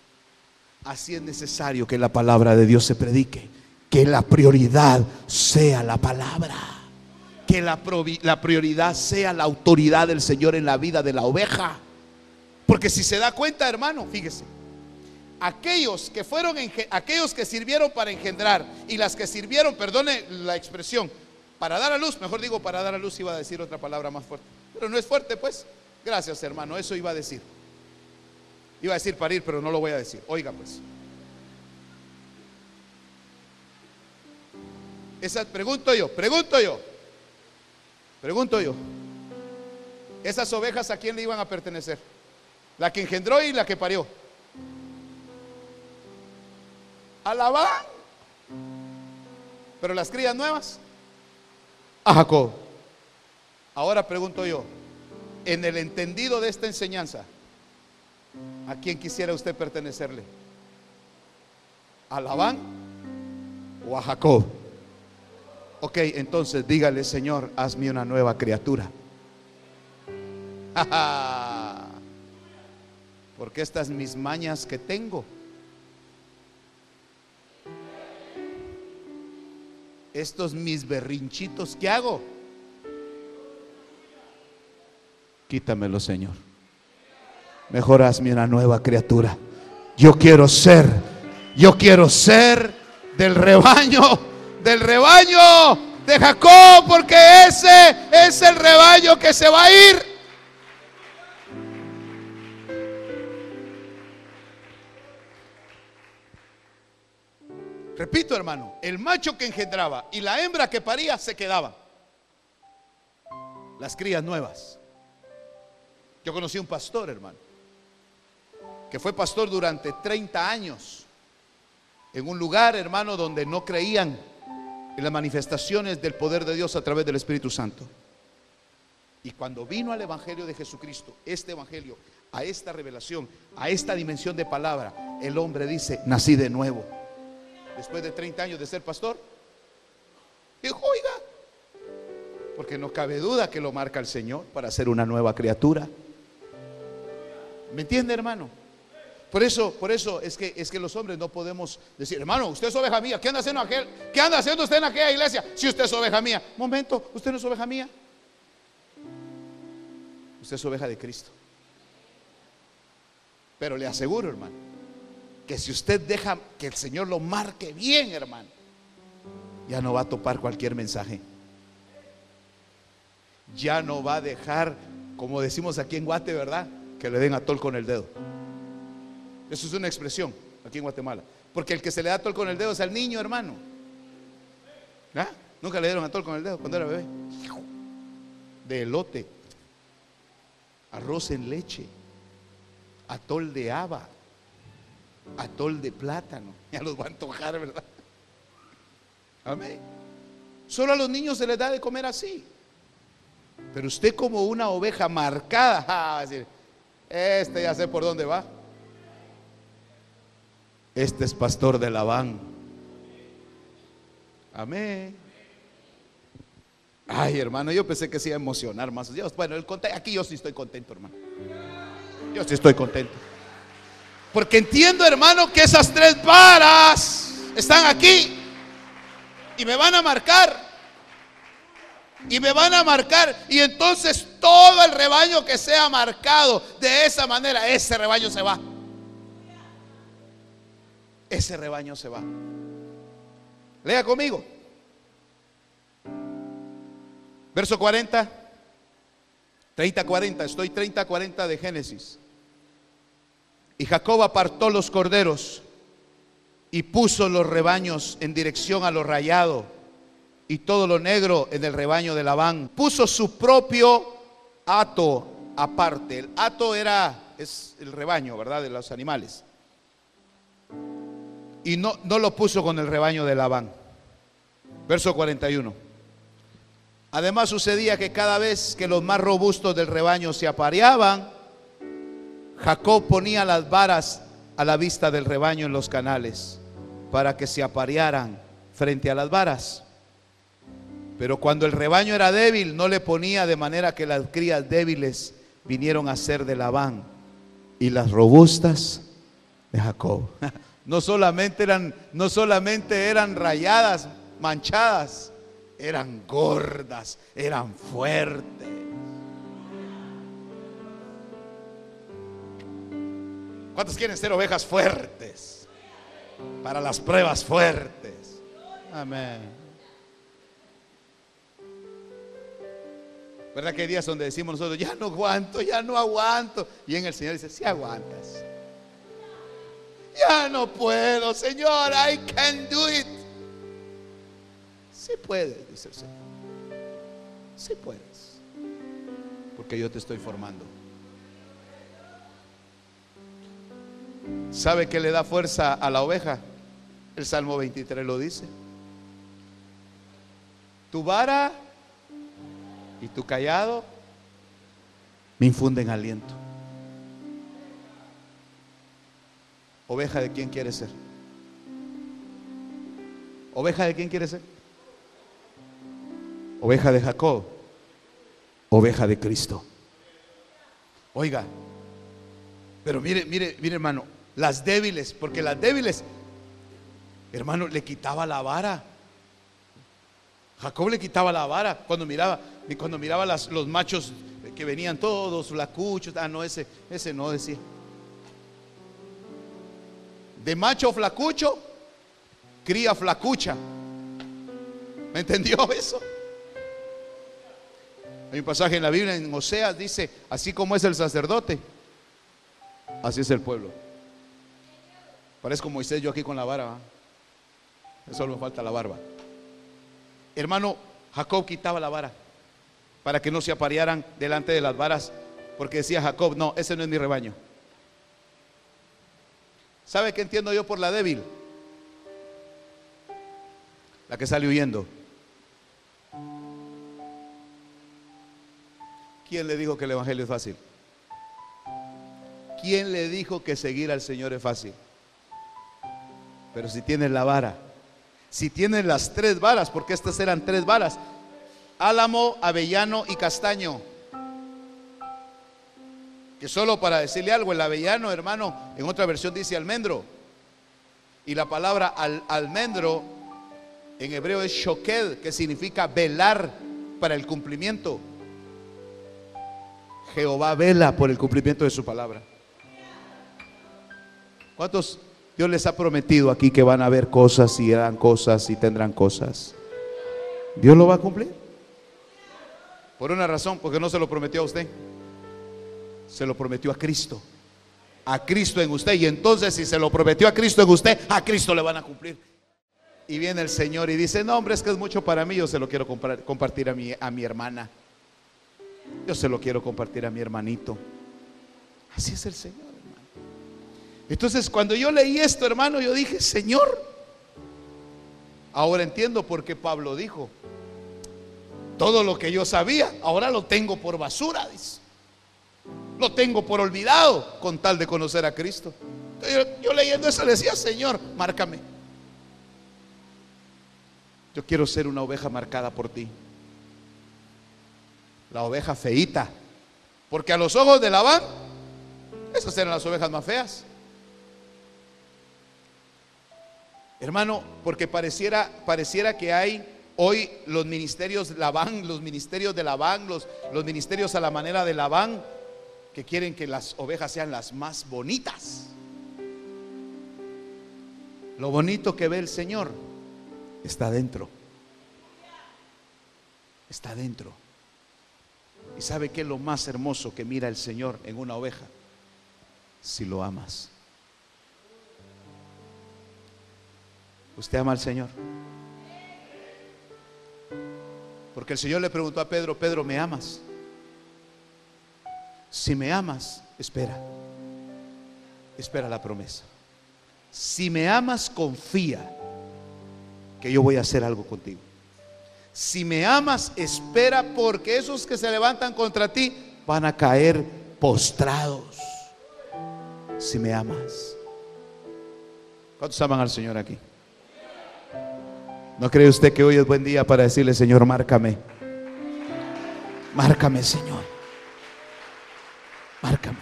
Así es necesario que la palabra de Dios se predique, que la prioridad sea la palabra, que la, prioridad sea la autoridad del Señor en la vida de la oveja. Porque si se da cuenta, hermano, fíjese, aquellos que fueron aquellos que sirvieron para engendrar y las que sirvieron, perdone la expresión, para dar a luz, mejor digo para dar a luz iba a decir otra palabra más fuerte, pero no es fuerte pues. Gracias, hermano, eso iba a decir. Iba a decir parir, pero no lo voy a decir. Oiga pues. Esa pregunto yo, pregunto yo. Pregunto yo. Esas ovejas a quién le iban a pertenecer? La que engendró y la que parió. A Labán. Pero las crías nuevas a Jacob. Ahora pregunto yo, en el entendido de esta enseñanza, ¿a quién quisiera usted pertenecerle? ¿A o a Jacob? Ok, entonces dígale, Señor, hazme una nueva criatura. Porque estas mis mañas que tengo, estos mis berrinchitos que hago, quítamelo, Señor. Mejor hazme una nueva criatura. Yo quiero ser, yo quiero ser del rebaño, del rebaño de Jacob, porque ese es el rebaño que se va a ir. Repito, hermano, el macho que engendraba y la hembra que paría se quedaban. Las crías nuevas. Yo conocí un pastor, hermano, que fue pastor durante 30 años en un lugar, hermano, donde no creían en las manifestaciones del poder de Dios a través del Espíritu Santo. Y cuando vino al Evangelio de Jesucristo, este Evangelio, a esta revelación, a esta dimensión de palabra, el hombre dice, nací de nuevo después de 30 años de ser pastor? Dijo, oiga, porque no cabe duda que lo marca el Señor para ser una nueva criatura. ¿Me entiende, hermano? Por eso, por eso es que, es que los hombres no podemos decir, hermano, usted es oveja mía, ¿qué anda haciendo aquel? ¿Qué anda haciendo usted en aquella iglesia? Si usted es oveja mía. Momento, usted no es oveja mía. Usted es oveja de Cristo. Pero le aseguro, hermano, que si usted deja que el Señor lo marque bien, hermano, ya no va a topar cualquier mensaje. Ya no va a dejar, como decimos aquí en Guate, ¿verdad? Que le den atol con el dedo. Eso es una expresión aquí en Guatemala. Porque el que se le da atol con el dedo es al niño, hermano. ¿Ah? Nunca le dieron atol con el dedo cuando era bebé. De elote, arroz en leche, atol de haba atol de plátano. Ya los va a antojar, ¿verdad? Amén. Solo a los niños se les da de comer así. Pero usted como una oveja marcada, va a decir, este ya sé por dónde va. Este es pastor de Labán. Amén. Ay, hermano, yo pensé que se iba a emocionar más. bueno, el, aquí yo sí estoy contento, hermano. Yo sí estoy contento. Porque entiendo, hermano, que esas tres varas están aquí y me van a marcar. Y me van a marcar. Y entonces todo el rebaño que sea marcado de esa manera, ese rebaño se va. Ese rebaño se va. Lea conmigo. Verso 40. 30, 40. Estoy 30, 40 de Génesis. Y Jacob apartó los corderos y puso los rebaños en dirección a lo rayado y todo lo negro en el rebaño de Labán. Puso su propio hato aparte. El hato era es el rebaño, ¿verdad? De los animales. Y no, no lo puso con el rebaño de Labán. Verso 41. Además sucedía que cada vez que los más robustos del rebaño se apareaban, Jacob ponía las varas a la vista del rebaño en los canales para que se aparearan frente a las varas. Pero cuando el rebaño era débil, no le ponía de manera que las crías débiles vinieron a ser de Labán y las robustas de Jacob. No solamente eran, no solamente eran rayadas, manchadas, eran gordas, eran fuertes. ¿Cuántos quieren ser ovejas fuertes? Para las pruebas fuertes. Amén. ¿Verdad que hay días donde decimos nosotros, ya no aguanto, ya no aguanto? Y en el Señor dice, si aguantas. Ya no puedo, Señor, I can do it. Sí puedes, dice el Señor. Sí puedes. Porque yo te estoy formando. ¿Sabe qué le da fuerza a la oveja? El Salmo 23 lo dice. Tu vara y tu callado me infunden aliento. Oveja de quién quiere ser? ¿Oveja de quién quiere ser? Oveja de Jacob. Oveja de Cristo. Oiga, pero mire, mire, mire hermano, las débiles, porque las débiles, hermano, le quitaba la vara. Jacob le quitaba la vara cuando miraba, cuando miraba los machos que venían todos flacuchos. Ah, no, ese, ese no decía. De macho flacucho, cría flacucha. ¿Me entendió eso? Hay un pasaje en la Biblia, en Oseas, dice, así como es el sacerdote, así es el pueblo. Parezco Moisés yo aquí con la barba. Solo me falta la barba. Hermano, Jacob quitaba la vara para que no se aparearan delante de las varas, porque decía Jacob, no, ese no es mi rebaño. ¿Sabe qué entiendo yo por la débil? La que sale huyendo. ¿Quién le dijo que el Evangelio es fácil? ¿Quién le dijo que seguir al Señor es fácil? Pero si tienes la vara, si tienes las tres varas, porque estas eran tres varas, álamo, avellano y castaño. Que solo para decirle algo, el avellano, hermano, en otra versión dice almendro. Y la palabra almendro en hebreo es shoked, que significa velar para el cumplimiento. Jehová vela por el cumplimiento de su palabra. ¿Cuántos Dios les ha prometido aquí que van a ver cosas y harán cosas y tendrán cosas? ¿Dios lo va a cumplir? Por una razón, porque no se lo prometió a usted. Se lo prometió a Cristo. A Cristo en usted. Y entonces si se lo prometió a Cristo en usted, a Cristo le van a cumplir. Y viene el Señor y dice, no hombre, es que es mucho para mí, yo se lo quiero compartir a mi, a mi hermana. Yo se lo quiero compartir a mi hermanito. Así es el Señor. Entonces, cuando yo leí esto, hermano, yo dije, Señor, ahora entiendo por qué Pablo dijo, todo lo que yo sabía, ahora lo tengo por basura, dice. Lo tengo por olvidado con tal de conocer a Cristo. Yo, leyendo eso le decía, Señor, márcame. Yo quiero ser una oveja marcada por ti. La oveja feita. Porque a los ojos de Labán, esas eran las ovejas más feas. Hermano, porque pareciera, pareciera que hay Hoy los ministerios Labán, los ministerios de Labán, los, los ministerios a la manera de Labán, que quieren que las ovejas sean las más bonitas. Lo bonito que ve el Señor está dentro. Está dentro. ¿Y sabe qué es lo más hermoso que mira el Señor en una oveja? Si lo amas. ¿Usted ama al Señor? Porque el Señor le preguntó a Pedro, Pedro, ¿me amas? Si me amas, espera. Espera la promesa. Si me amas, confía que yo voy a hacer algo contigo. Si me amas, espera porque esos que se levantan contra ti van a caer postrados. Si me amas. ¿Cuántos aman al Señor aquí? ¿No cree usted que hoy es buen día para decirle, Señor, márcame? Márcame, Señor. Márcame.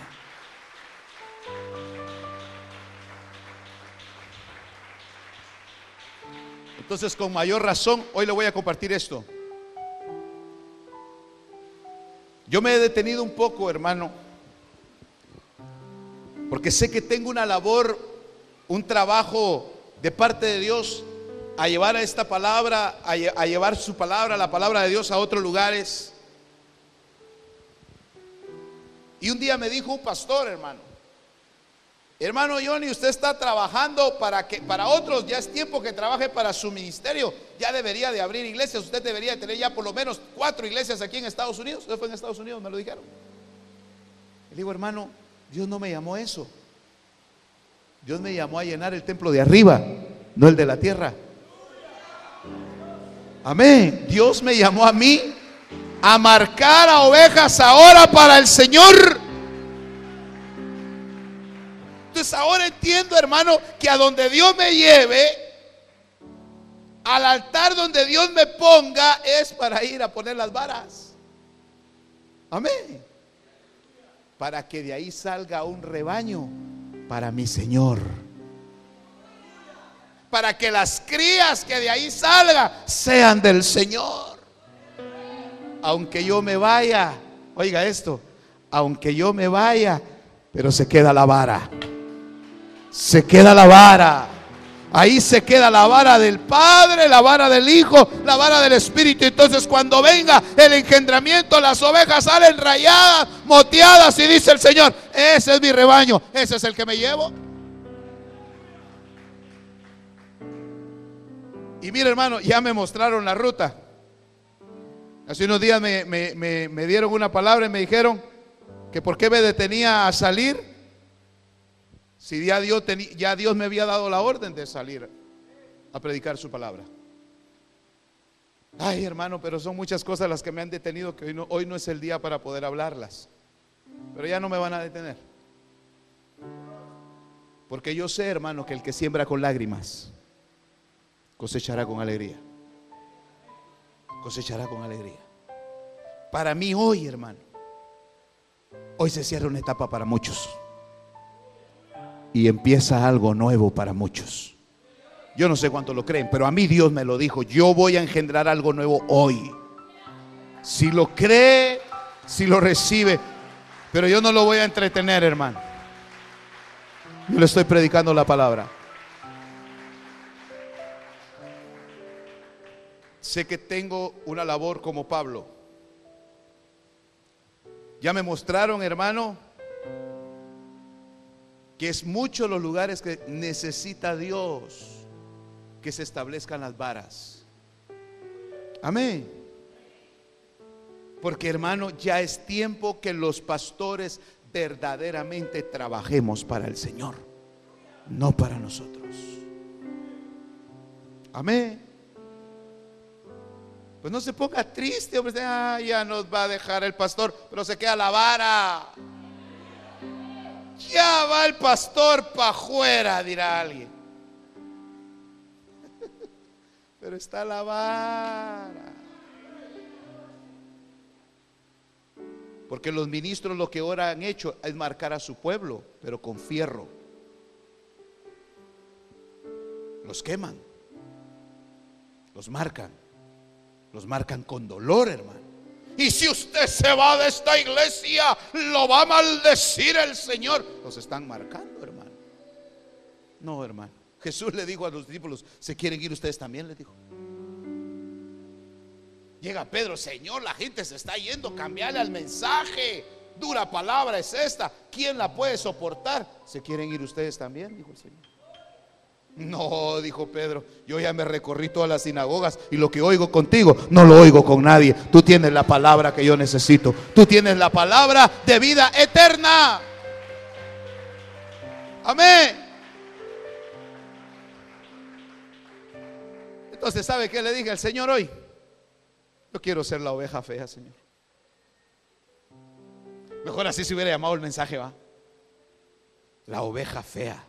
Entonces, con mayor razón, hoy le voy a compartir esto. Yo me he detenido un poco, hermano, porque sé que tengo una labor, un trabajo de parte de Dios a llevar a esta palabra, a, llevar su palabra, la palabra de Dios a otros lugares. Y un día me dijo un pastor, hermano, Hermano Johnny, usted está trabajando para que para otros ya es tiempo que trabaje para su ministerio. Ya debería de abrir iglesias. Usted debería tener ya por lo menos cuatro iglesias aquí en Estados Unidos. Usted fue en Estados Unidos, me lo dijeron. Le digo, hermano, Dios no me llamó a eso. Dios me llamó a llenar el templo de arriba, no el de la tierra. Amén. Dios me llamó a mí a marcar a ovejas ahora para el Señor. Entonces ahora entiendo, hermano, que a donde Dios me lleve, al altar donde Dios me ponga, es para ir a poner las varas. Amén. Para que de ahí salga un rebaño para mi Señor. Para que las crías que de ahí salgan sean del Señor. Aunque yo me vaya, oiga esto, aunque yo me vaya, pero se queda la vara se queda la vara. Ahí se queda la vara del Padre, la vara del Hijo, la vara del Espíritu. Entonces cuando venga el engendramiento, las ovejas salen rayadas, moteadas y dice el Señor, ese es mi rebaño, ese es el que me llevo. Y mire hermano, ya me mostraron la ruta. Hace unos días me, me dieron una palabra y me dijeron que por qué me detenía a salir si ya Dios, ya Dios me había dado la orden de salir a predicar su palabra. Ay, hermano, pero son muchas cosas las que me han detenido que hoy no, hoy no es el día para poder hablarlas. Pero ya no me van a detener. Porque yo sé, hermano, que el que siembra con lágrimas cosechará con alegría. Cosechará con alegría. Para mí hoy, hermano, hoy se cierra una etapa para muchos y empieza algo nuevo para muchos. Yo no sé cuánto lo creen, pero a mí Dios me lo dijo. Yo voy a engendrar algo nuevo hoy. Si lo cree, si lo recibe, pero yo no lo voy a entretener, hermano. Yo le estoy predicando la palabra. Sé que tengo una labor como Pablo. Ya me mostraron, hermano, que es mucho los lugares que necesita Dios que se establezcan las varas. Amén. Porque hermano, ya es tiempo que los pastores verdaderamente trabajemos para el Señor, no para nosotros. Amén. Pues no se ponga triste, hombre, ah, ya nos va a dejar el pastor, pero se queda la vara. Ya va el pastor para afuera, dirá alguien. Pero está la vara. Porque los ministros lo que ahora han hecho es marcar a su pueblo, pero con fierro. Los queman. Los marcan. Los marcan con dolor, hermano. Y si usted se va de esta iglesia, lo va a maldecir el Señor. Los están marcando, hermano. No, hermano. Jesús le dijo a los discípulos, ¿se quieren ir ustedes también? Le dijo. Llega Pedro, Señor, la gente se está yendo, cambiarle al mensaje. Dura palabra es esta. ¿Quién la puede soportar? ¿Se quieren ir ustedes también? Dijo el Señor. No, dijo Pedro, yo ya me recorrí todas las sinagogas y lo que oigo contigo no lo oigo con nadie. Tú tienes la palabra que yo necesito. Tú tienes la palabra de vida eterna. Amén. Entonces, ¿sabe qué le dije al Señor hoy? Yo quiero ser la oveja fea, Señor. Mejor así se hubiera llamado el mensaje, va. La oveja fea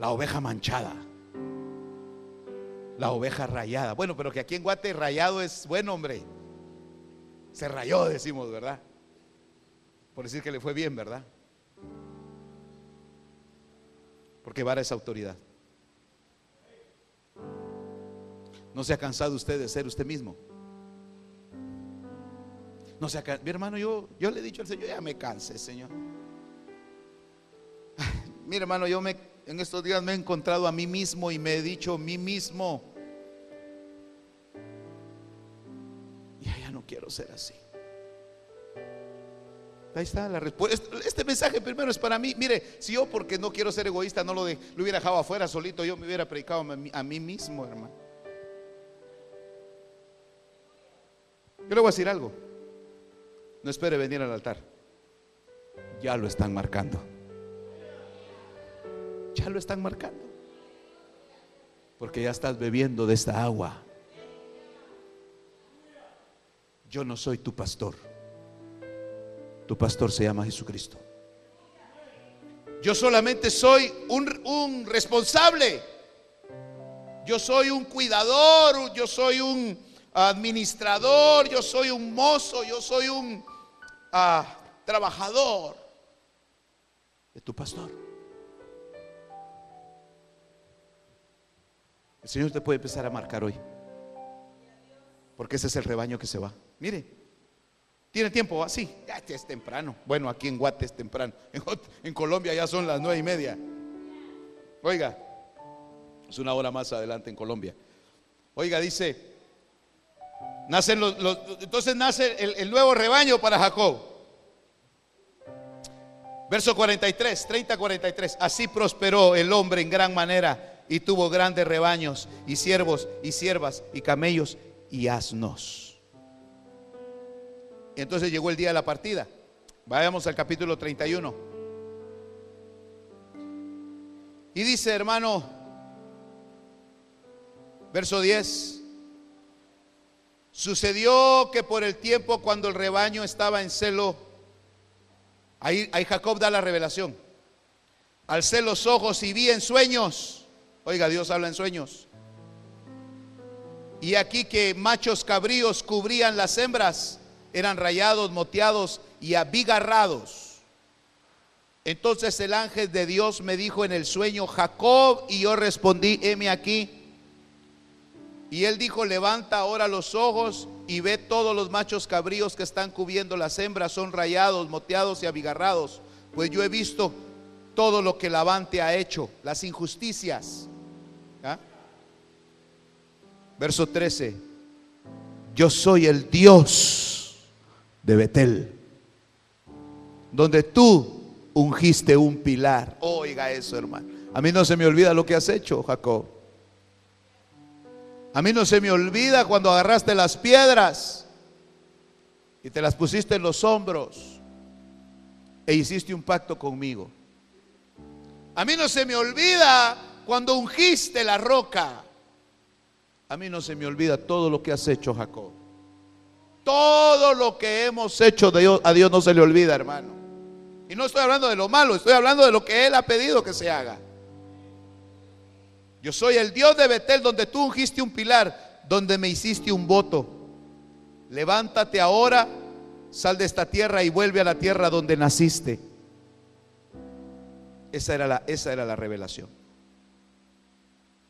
la oveja manchada, la oveja rayada. Bueno, pero que aquí en Guate rayado es buen hombre. Se rayó, decimos, ¿verdad? Por decir que le fue bien, ¿verdad? Porque vara esa autoridad. ¿No se ha cansado usted de ser usted mismo? No se ha Mi hermano, yo, yo le he dicho al Señor, ya me cansé, Señor. Mi hermano, yo me en estos días me he encontrado a mí mismo y me he dicho a mí mismo, ya, ya no quiero ser así. Ahí está la respuesta. Este mensaje primero es para mí. Mire, si yo porque no quiero ser egoísta no lo, hubiera dejado afuera solito, yo me hubiera predicado a mí, mismo, hermano. Yo le voy a decir algo. No espere venir al altar. Ya lo están marcando. Ya lo están marcando. Porque ya estás bebiendo de esta agua. Yo no soy tu pastor. Tu pastor se llama Jesucristo. Yo solamente soy un, responsable. Yo soy un cuidador, yo soy un administrador, yo soy un mozo, yo soy un ah, trabajador de tu pastor. El Señor te puede empezar a marcar hoy. Porque ese es el rebaño que se va. Mire, ¿Tiene tiempo así? Ya es temprano. Bueno, aquí en Guate es temprano. En, Colombia ya son las nueve y media. Oiga, es una hora más adelante en Colombia. Oiga, dice, nacen los, entonces nace el, el nuevo rebaño para Jacob. Verso 43, 30, 43. Así prosperó el hombre en gran manera y tuvo grandes rebaños y siervos y siervas y camellos y asnos. Entonces llegó el día de la partida. Vayamos al capítulo 31. Y dice, hermano, verso 10, sucedió que por el tiempo cuando el rebaño estaba en celo, ahí, ahí Jacob da la revelación, alcé los ojos y vi en sueños, oiga, Dios habla en sueños, y aquí que machos cabríos cubrían las hembras eran rayados, moteados y abigarrados. Entonces el ángel de Dios me dijo en el sueño, Jacob, y yo respondí, heme aquí. Y él dijo, levanta ahora los ojos y ve todos los machos cabríos que están cubriendo las hembras, son rayados, moteados y abigarrados. Pues yo he visto todo lo que Labante ha hecho, las injusticias. ¿Ah? Verso 13, yo soy el Dios de Betel, donde tú ungiste un pilar. Oiga eso, hermano. A mí no se me olvida lo que has hecho, Jacob. A mí no se me olvida cuando agarraste las piedras y te las pusiste en los hombros e hiciste un pacto conmigo. A mí no se me olvida cuando ungiste la roca. A mí no se me olvida todo lo que has hecho, Jacob. Todo lo que hemos hecho de Dios, a Dios no se le olvida, hermano. Y no estoy hablando de lo malo, estoy hablando de lo que Él ha pedido que se haga. Yo soy el Dios de Betel donde tú ungiste un pilar, donde me hiciste un voto. Levántate ahora, sal de esta tierra y vuelve a la tierra donde naciste. Esa era la, esa era la revelación.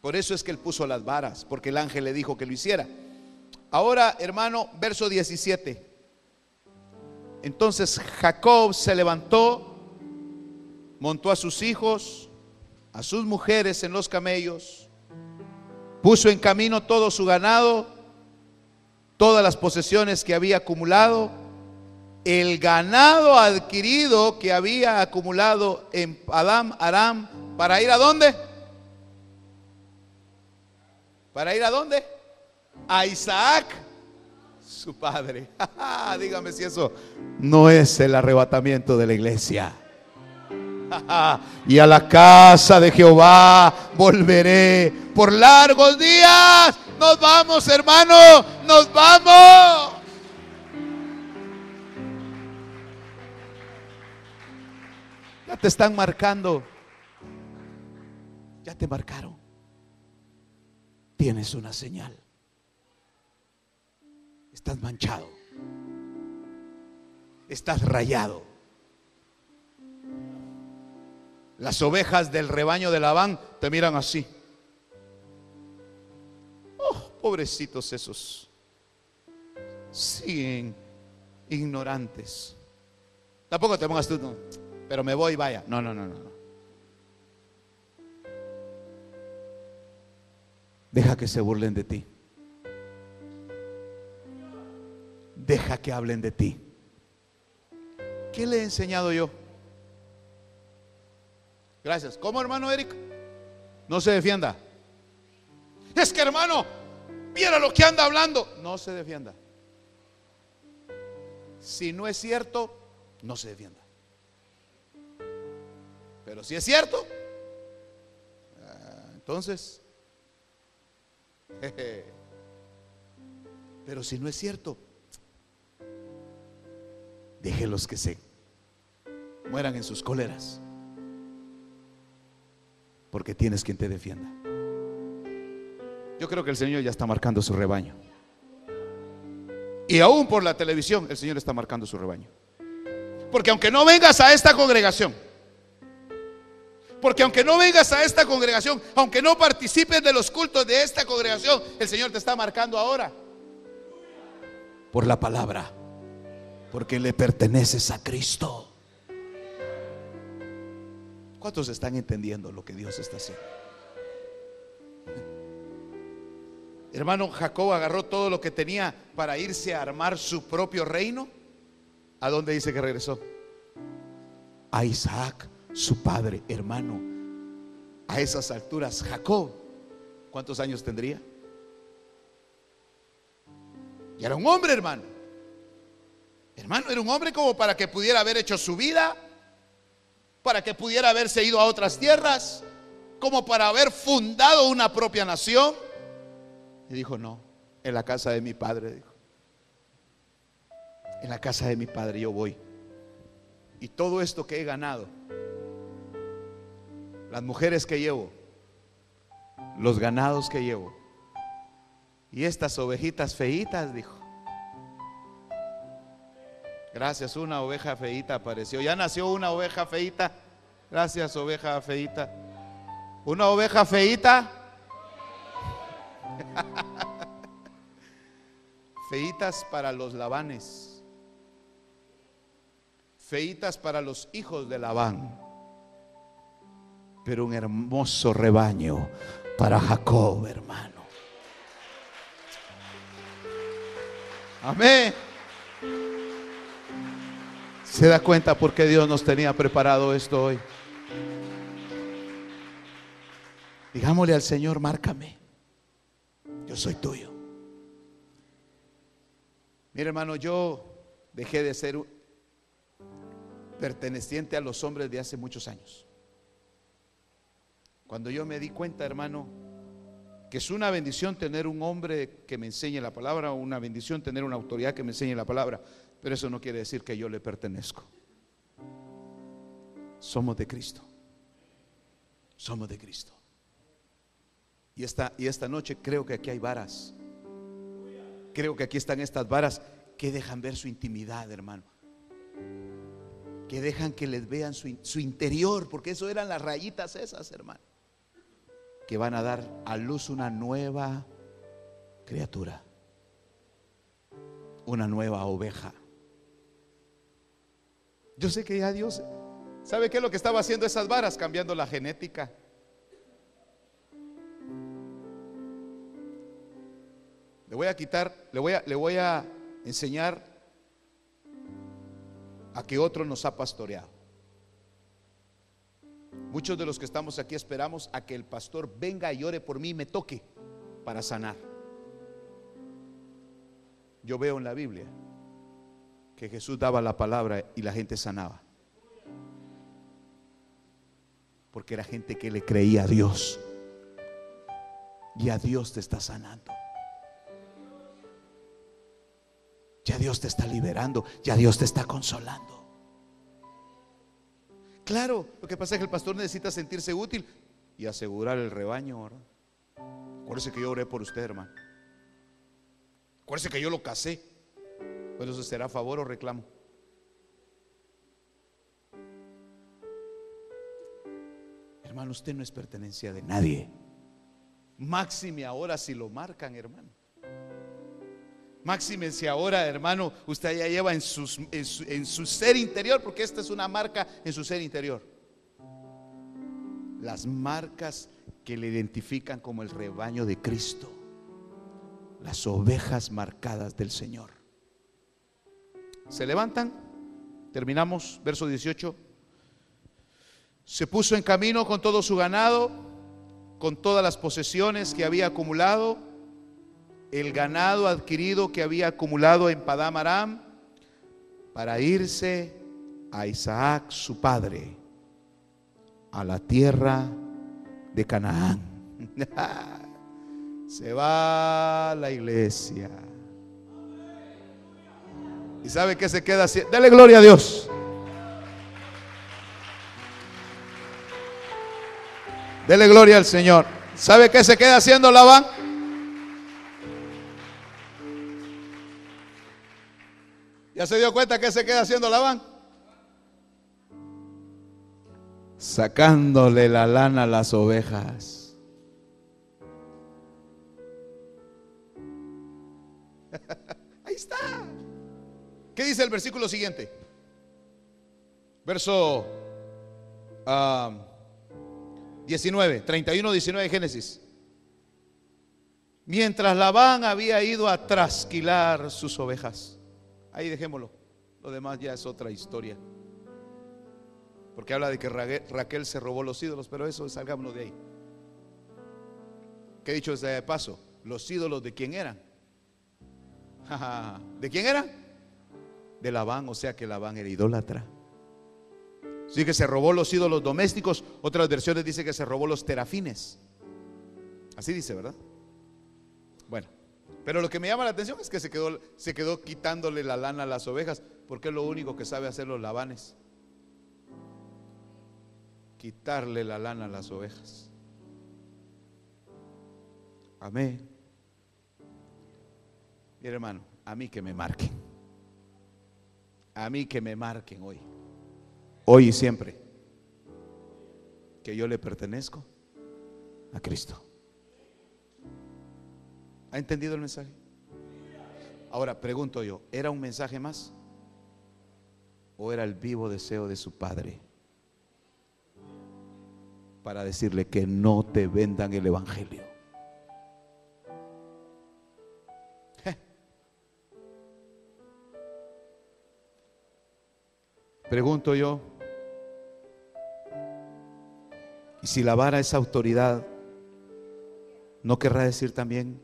Por eso es que él puso las varas, porque el ángel le dijo que lo hiciera. Ahora, hermano, verso 17. Entonces Jacob se levantó, montó a sus hijos, a sus mujeres en los camellos, puso en camino todo su ganado, todas las posesiones que había acumulado, el ganado adquirido que había acumulado en Adam Aram, para ir a dónde? ¿Para ir a dónde? a Isaac, su padre. Dígame si eso no es el arrebatamiento de la iglesia. y a la casa de Jehová volveré por largos días. Nos vamos, hermano, nos vamos. Ya te están marcando. Ya te marcaron. Tienes una señal estás manchado, estás rayado. Las ovejas del rebaño de Labán te miran así. Oh, pobrecitos esos. Siguen ignorantes. Tampoco te pongas tú, pero me voy, vaya. No, no, no, no. Deja que se burlen de ti. Deja que hablen de ti. ¿Qué le he enseñado yo? Gracias. ¿Cómo, hermano Eric? No se defienda. Es que, hermano, mira lo que anda hablando. No se defienda. Si no es cierto, no se defienda. Pero si es cierto, ah, entonces, pero si no es cierto, déjelos que se mueran en sus cóleras. Porque tienes quien te defienda. Yo creo que el Señor ya está marcando su rebaño. Y aún por la televisión el Señor está marcando su rebaño. Porque aunque no vengas a esta congregación, porque aunque no vengas a esta congregación, aunque no participes de los cultos de esta congregación, el Señor te está marcando ahora. Por la palabra. Porque le perteneces a Cristo. ¿Cuántos están entendiendo lo que Dios está haciendo? Hermano, Jacob agarró todo lo que tenía para irse a armar su propio reino. ¿A dónde dice que regresó? A Isaac, su padre, hermano. A esas alturas, Jacob, ¿cuántos años tendría? Y era un hombre, hermano. Hermano, era un hombre como para que pudiera haber hecho su vida, para que pudiera haberse ido a otras tierras, como para haber fundado una propia nación. Y dijo, no, en la casa de mi padre, dijo. En la casa de mi padre yo voy. Y todo esto que he ganado, las mujeres que llevo, los ganados que llevo, y estas ovejitas feitas, dijo. Gracias, una oveja feita apareció. Ya nació una oveja feita. Gracias, oveja feita. Una oveja feita Feitas para los Labanes. Feitas para los hijos de Labán. Pero un hermoso rebaño para Jacob, hermano. Amén. ¿Se da cuenta por qué Dios nos tenía preparado esto hoy? Digámosle al Señor, márcame yo soy tuyo. Mira hermano, yo dejé de ser perteneciente a los hombres de hace muchos años. Cuando yo me di cuenta, hermano, que es una bendición tener un hombre que me enseñe la palabra, una bendición tener una autoridad que me enseñe la palabra, pero eso no quiere decir que yo le pertenezco. Somos de Cristo. Somos de Cristo. Y esta, y esta noche creo que aquí hay varas. Creo que aquí están estas varas que dejan ver su intimidad, hermano. Que dejan que les vean su, su interior, porque eso eran las rayitas esas, hermano. Que van a dar a luz una nueva criatura. Una nueva oveja. Yo sé que ya Dios, ¿sabe qué es lo que estaba haciendo esas varas? Cambiando la genética. Le voy a quitar, le voy a, le voy a enseñar a que otro nos ha pastoreado. Muchos de los que estamos aquí esperamos a que el pastor venga y ore por mí y me toque para sanar. Yo veo en la Biblia que Jesús daba la palabra y la gente sanaba. Porque era gente que le creía a Dios. Y a Dios te está sanando. Ya Dios te está liberando, ya Dios te está consolando. Claro, lo que pasa es que el pastor necesita sentirse útil y asegurar el rebaño, ¿verdad? Acuérdese que yo oré por usted, hermano. Acuérdese que yo lo casé. Pero eso será favor o reclamo. Hermano, usted no es pertenencia de nadie. Máxime ahora si lo marcan, hermano. Máxime si ahora, hermano, usted ya lleva en, en, su, ser interior, porque esta es una marca en su ser interior. Las marcas que le identifican como el rebaño de Cristo. Las ovejas marcadas del Señor. ¿Se levantan? Terminamos, verso 18. Se puso en camino con todo su ganado, con todas las posesiones que había acumulado, el ganado adquirido que había acumulado en Padam Aram, para irse a Isaac su padre, a la tierra de Canaán. Se va la iglesia. ¿Y sabe qué se queda haciendo? Dale gloria a Dios. Dele gloria al Señor. ¿Sabe qué se queda haciendo Labán? ¿Ya se dio cuenta qué se queda haciendo Labán? Sacándole la lana a las ovejas. Ahí está. ¿Qué dice el versículo siguiente? Verso 19, 31, 19 de Génesis. Mientras Labán había ido a trasquilar sus ovejas. Ahí dejémoslo. Lo demás ya es otra historia. Porque habla de que Raquel se robó los ídolos, pero eso salgámonos de ahí. ¿Qué he dicho de paso? Los ídolos de quién eran. ¿De quién eran? De Labán, o sea que Labán era idólatra. Sí que se robó los ídolos domésticos. Otras versiones dicen que se robó los terafines. Así dice, ¿verdad? Pero lo que me llama la atención es que se quedó, se quedó quitándole la lana a las ovejas, porque es lo único que sabe hacer los labanes. Quitarle la lana a las ovejas. Amén. Mire hermano, a mí que me marquen. A mí que me marquen hoy hoy y siempre, que yo le pertenezco a Cristo. ¿Ha entendido el mensaje? Ahora pregunto yo, ¿era un mensaje más? ¿O era el vivo deseo de su Padre para decirle que no te vendan el Evangelio? Pregunto yo, Y si la vara es autoridad, ¿no querrá decir también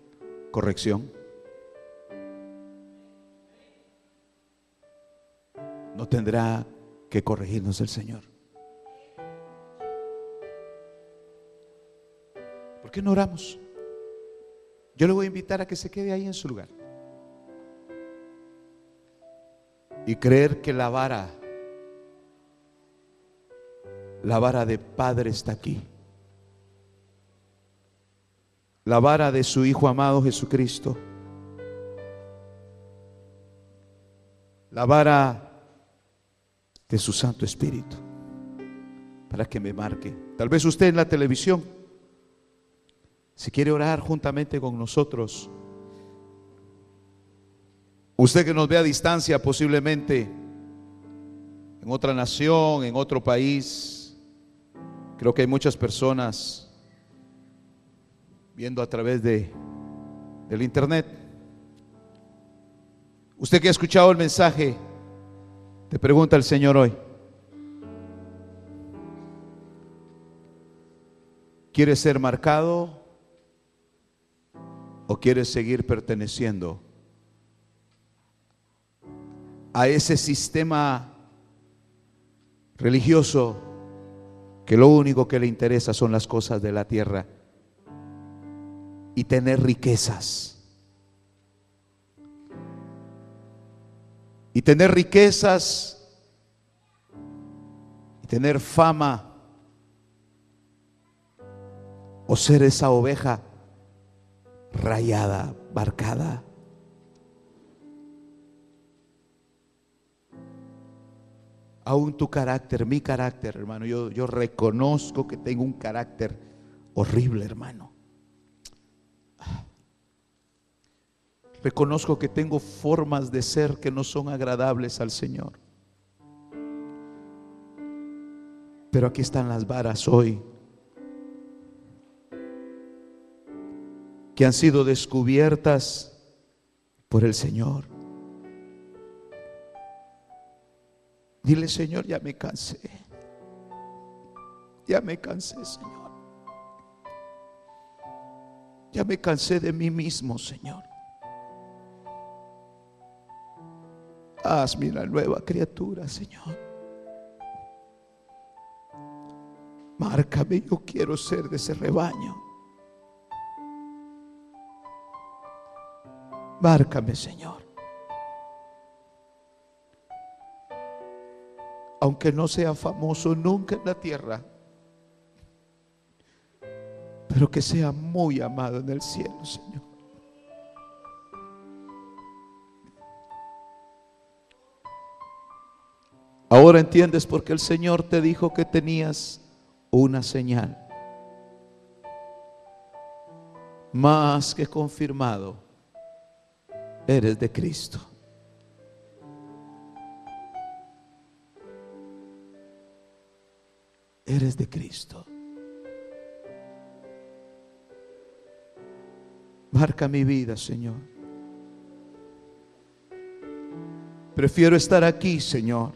corrección? ¿No tendrá que corregirnos el Señor? ¿Por qué no oramos? Yo le voy a invitar a que se quede ahí en su lugar. Y creer que la vara la vara de Padre está aquí. La vara de su Hijo amado Jesucristo. La vara de su Santo Espíritu. Para que me marque. Tal vez usted en la televisión, si quiere orar juntamente con nosotros, usted que nos ve a distancia posiblemente en otra nación, en otro país, Creo que hay muchas personas viendo a través de, del internet. Usted que ha escuchado el mensaje, te pregunta el Señor hoy. ¿Quieres ser marcado o quieres seguir perteneciendo a ese sistema religioso que lo único que le interesa son las cosas de la tierra y tener riquezas. Y tener riquezas y tener fama o ser esa oveja rayada, marcada. aún tu carácter, mi carácter, hermano. Yo, yo reconozco que tengo un carácter horrible, hermano. Reconozco que tengo formas de ser que no son agradables al Señor. Pero aquí están las varas hoy que han sido descubiertas por el Señor. Dile, Señor, ya me cansé. Ya me cansé, Señor. Ya me cansé de mí mismo, Señor. Hazme una nueva criatura, Señor. Márcame, yo quiero ser de ese rebaño. Márcame, Señor. Aunque no sea famoso nunca en la tierra, pero que sea muy amado en el cielo, Señor. Ahora entiendes por qué el Señor te dijo que tenías una señal. Más que confirmado, eres de Cristo. Eres de Cristo. Marca mi vida, Señor. Prefiero estar aquí, Señor,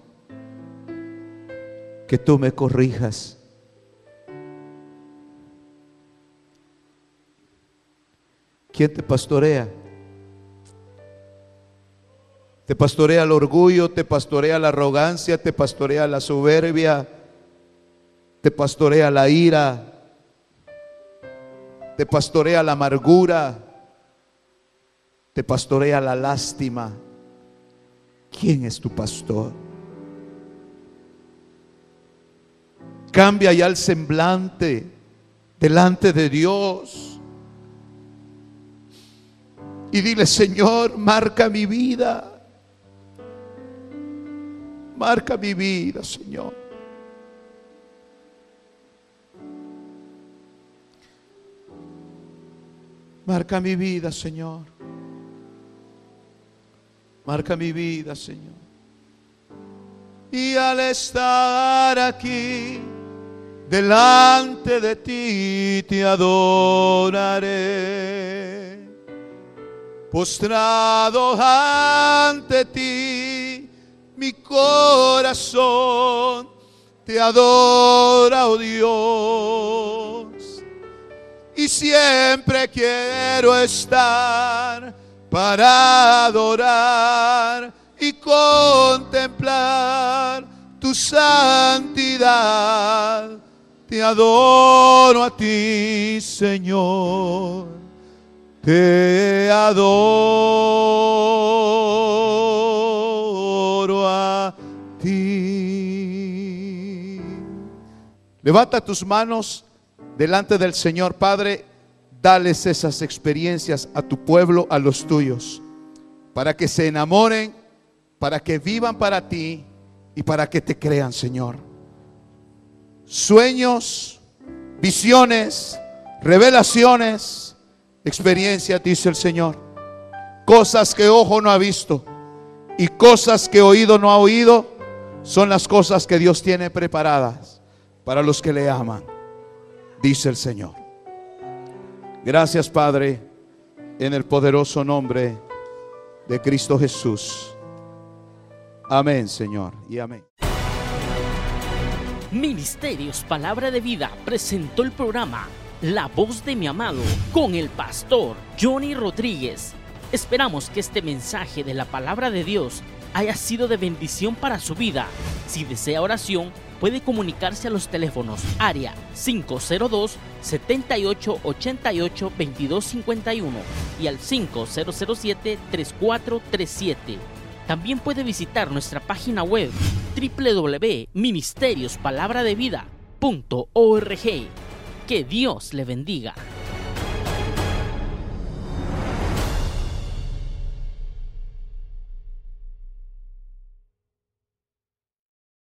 que tú me corrijas ¿Quién te pastorea? Te pastorea el orgullo, te pastorea la arrogancia, te pastorea la soberbia, te pastorea la ira, te pastorea la amargura, te pastorea la lástima. ¿Quién es tu pastor? Cambia ya el semblante delante de Dios. Y dile, Señor, marca mi vida. Marca mi vida, Señor. Marca mi vida, Señor. Marca mi vida, Señor. Y al estar aquí delante de ti te adoraré postrado ante ti, mi corazón te adora, oh Dios. Y siempre quiero estar para adorar y contemplar tu santidad. Te adoro a ti, Señor te adoro a ti. Levanta tus manos delante del Señor, Padre, dales esas experiencias a tu pueblo, a los tuyos, para que se enamoren, para que vivan para ti y para que te crean, Señor. Sueños, visiones, revelaciones experiencia, dice el Señor. Cosas que ojo no ha visto y cosas que oído no ha oído son las cosas que Dios tiene preparadas para los que le aman, dice el Señor. Gracias Padre, en el poderoso nombre de Cristo Jesús. Amén, Señor, y amén. Ministerios Palabra de Vida presentó el programa la voz de mi amado con el pastor Johnny Rodríguez. Esperamos que este mensaje de la palabra de Dios haya sido de bendición para su vida. Si desea oración, puede comunicarse a los teléfonos área 502 7888 2251 y al 5007 3437. También puede visitar nuestra página web www.ministeriosPalabraDeVida.org que Dios le bendiga.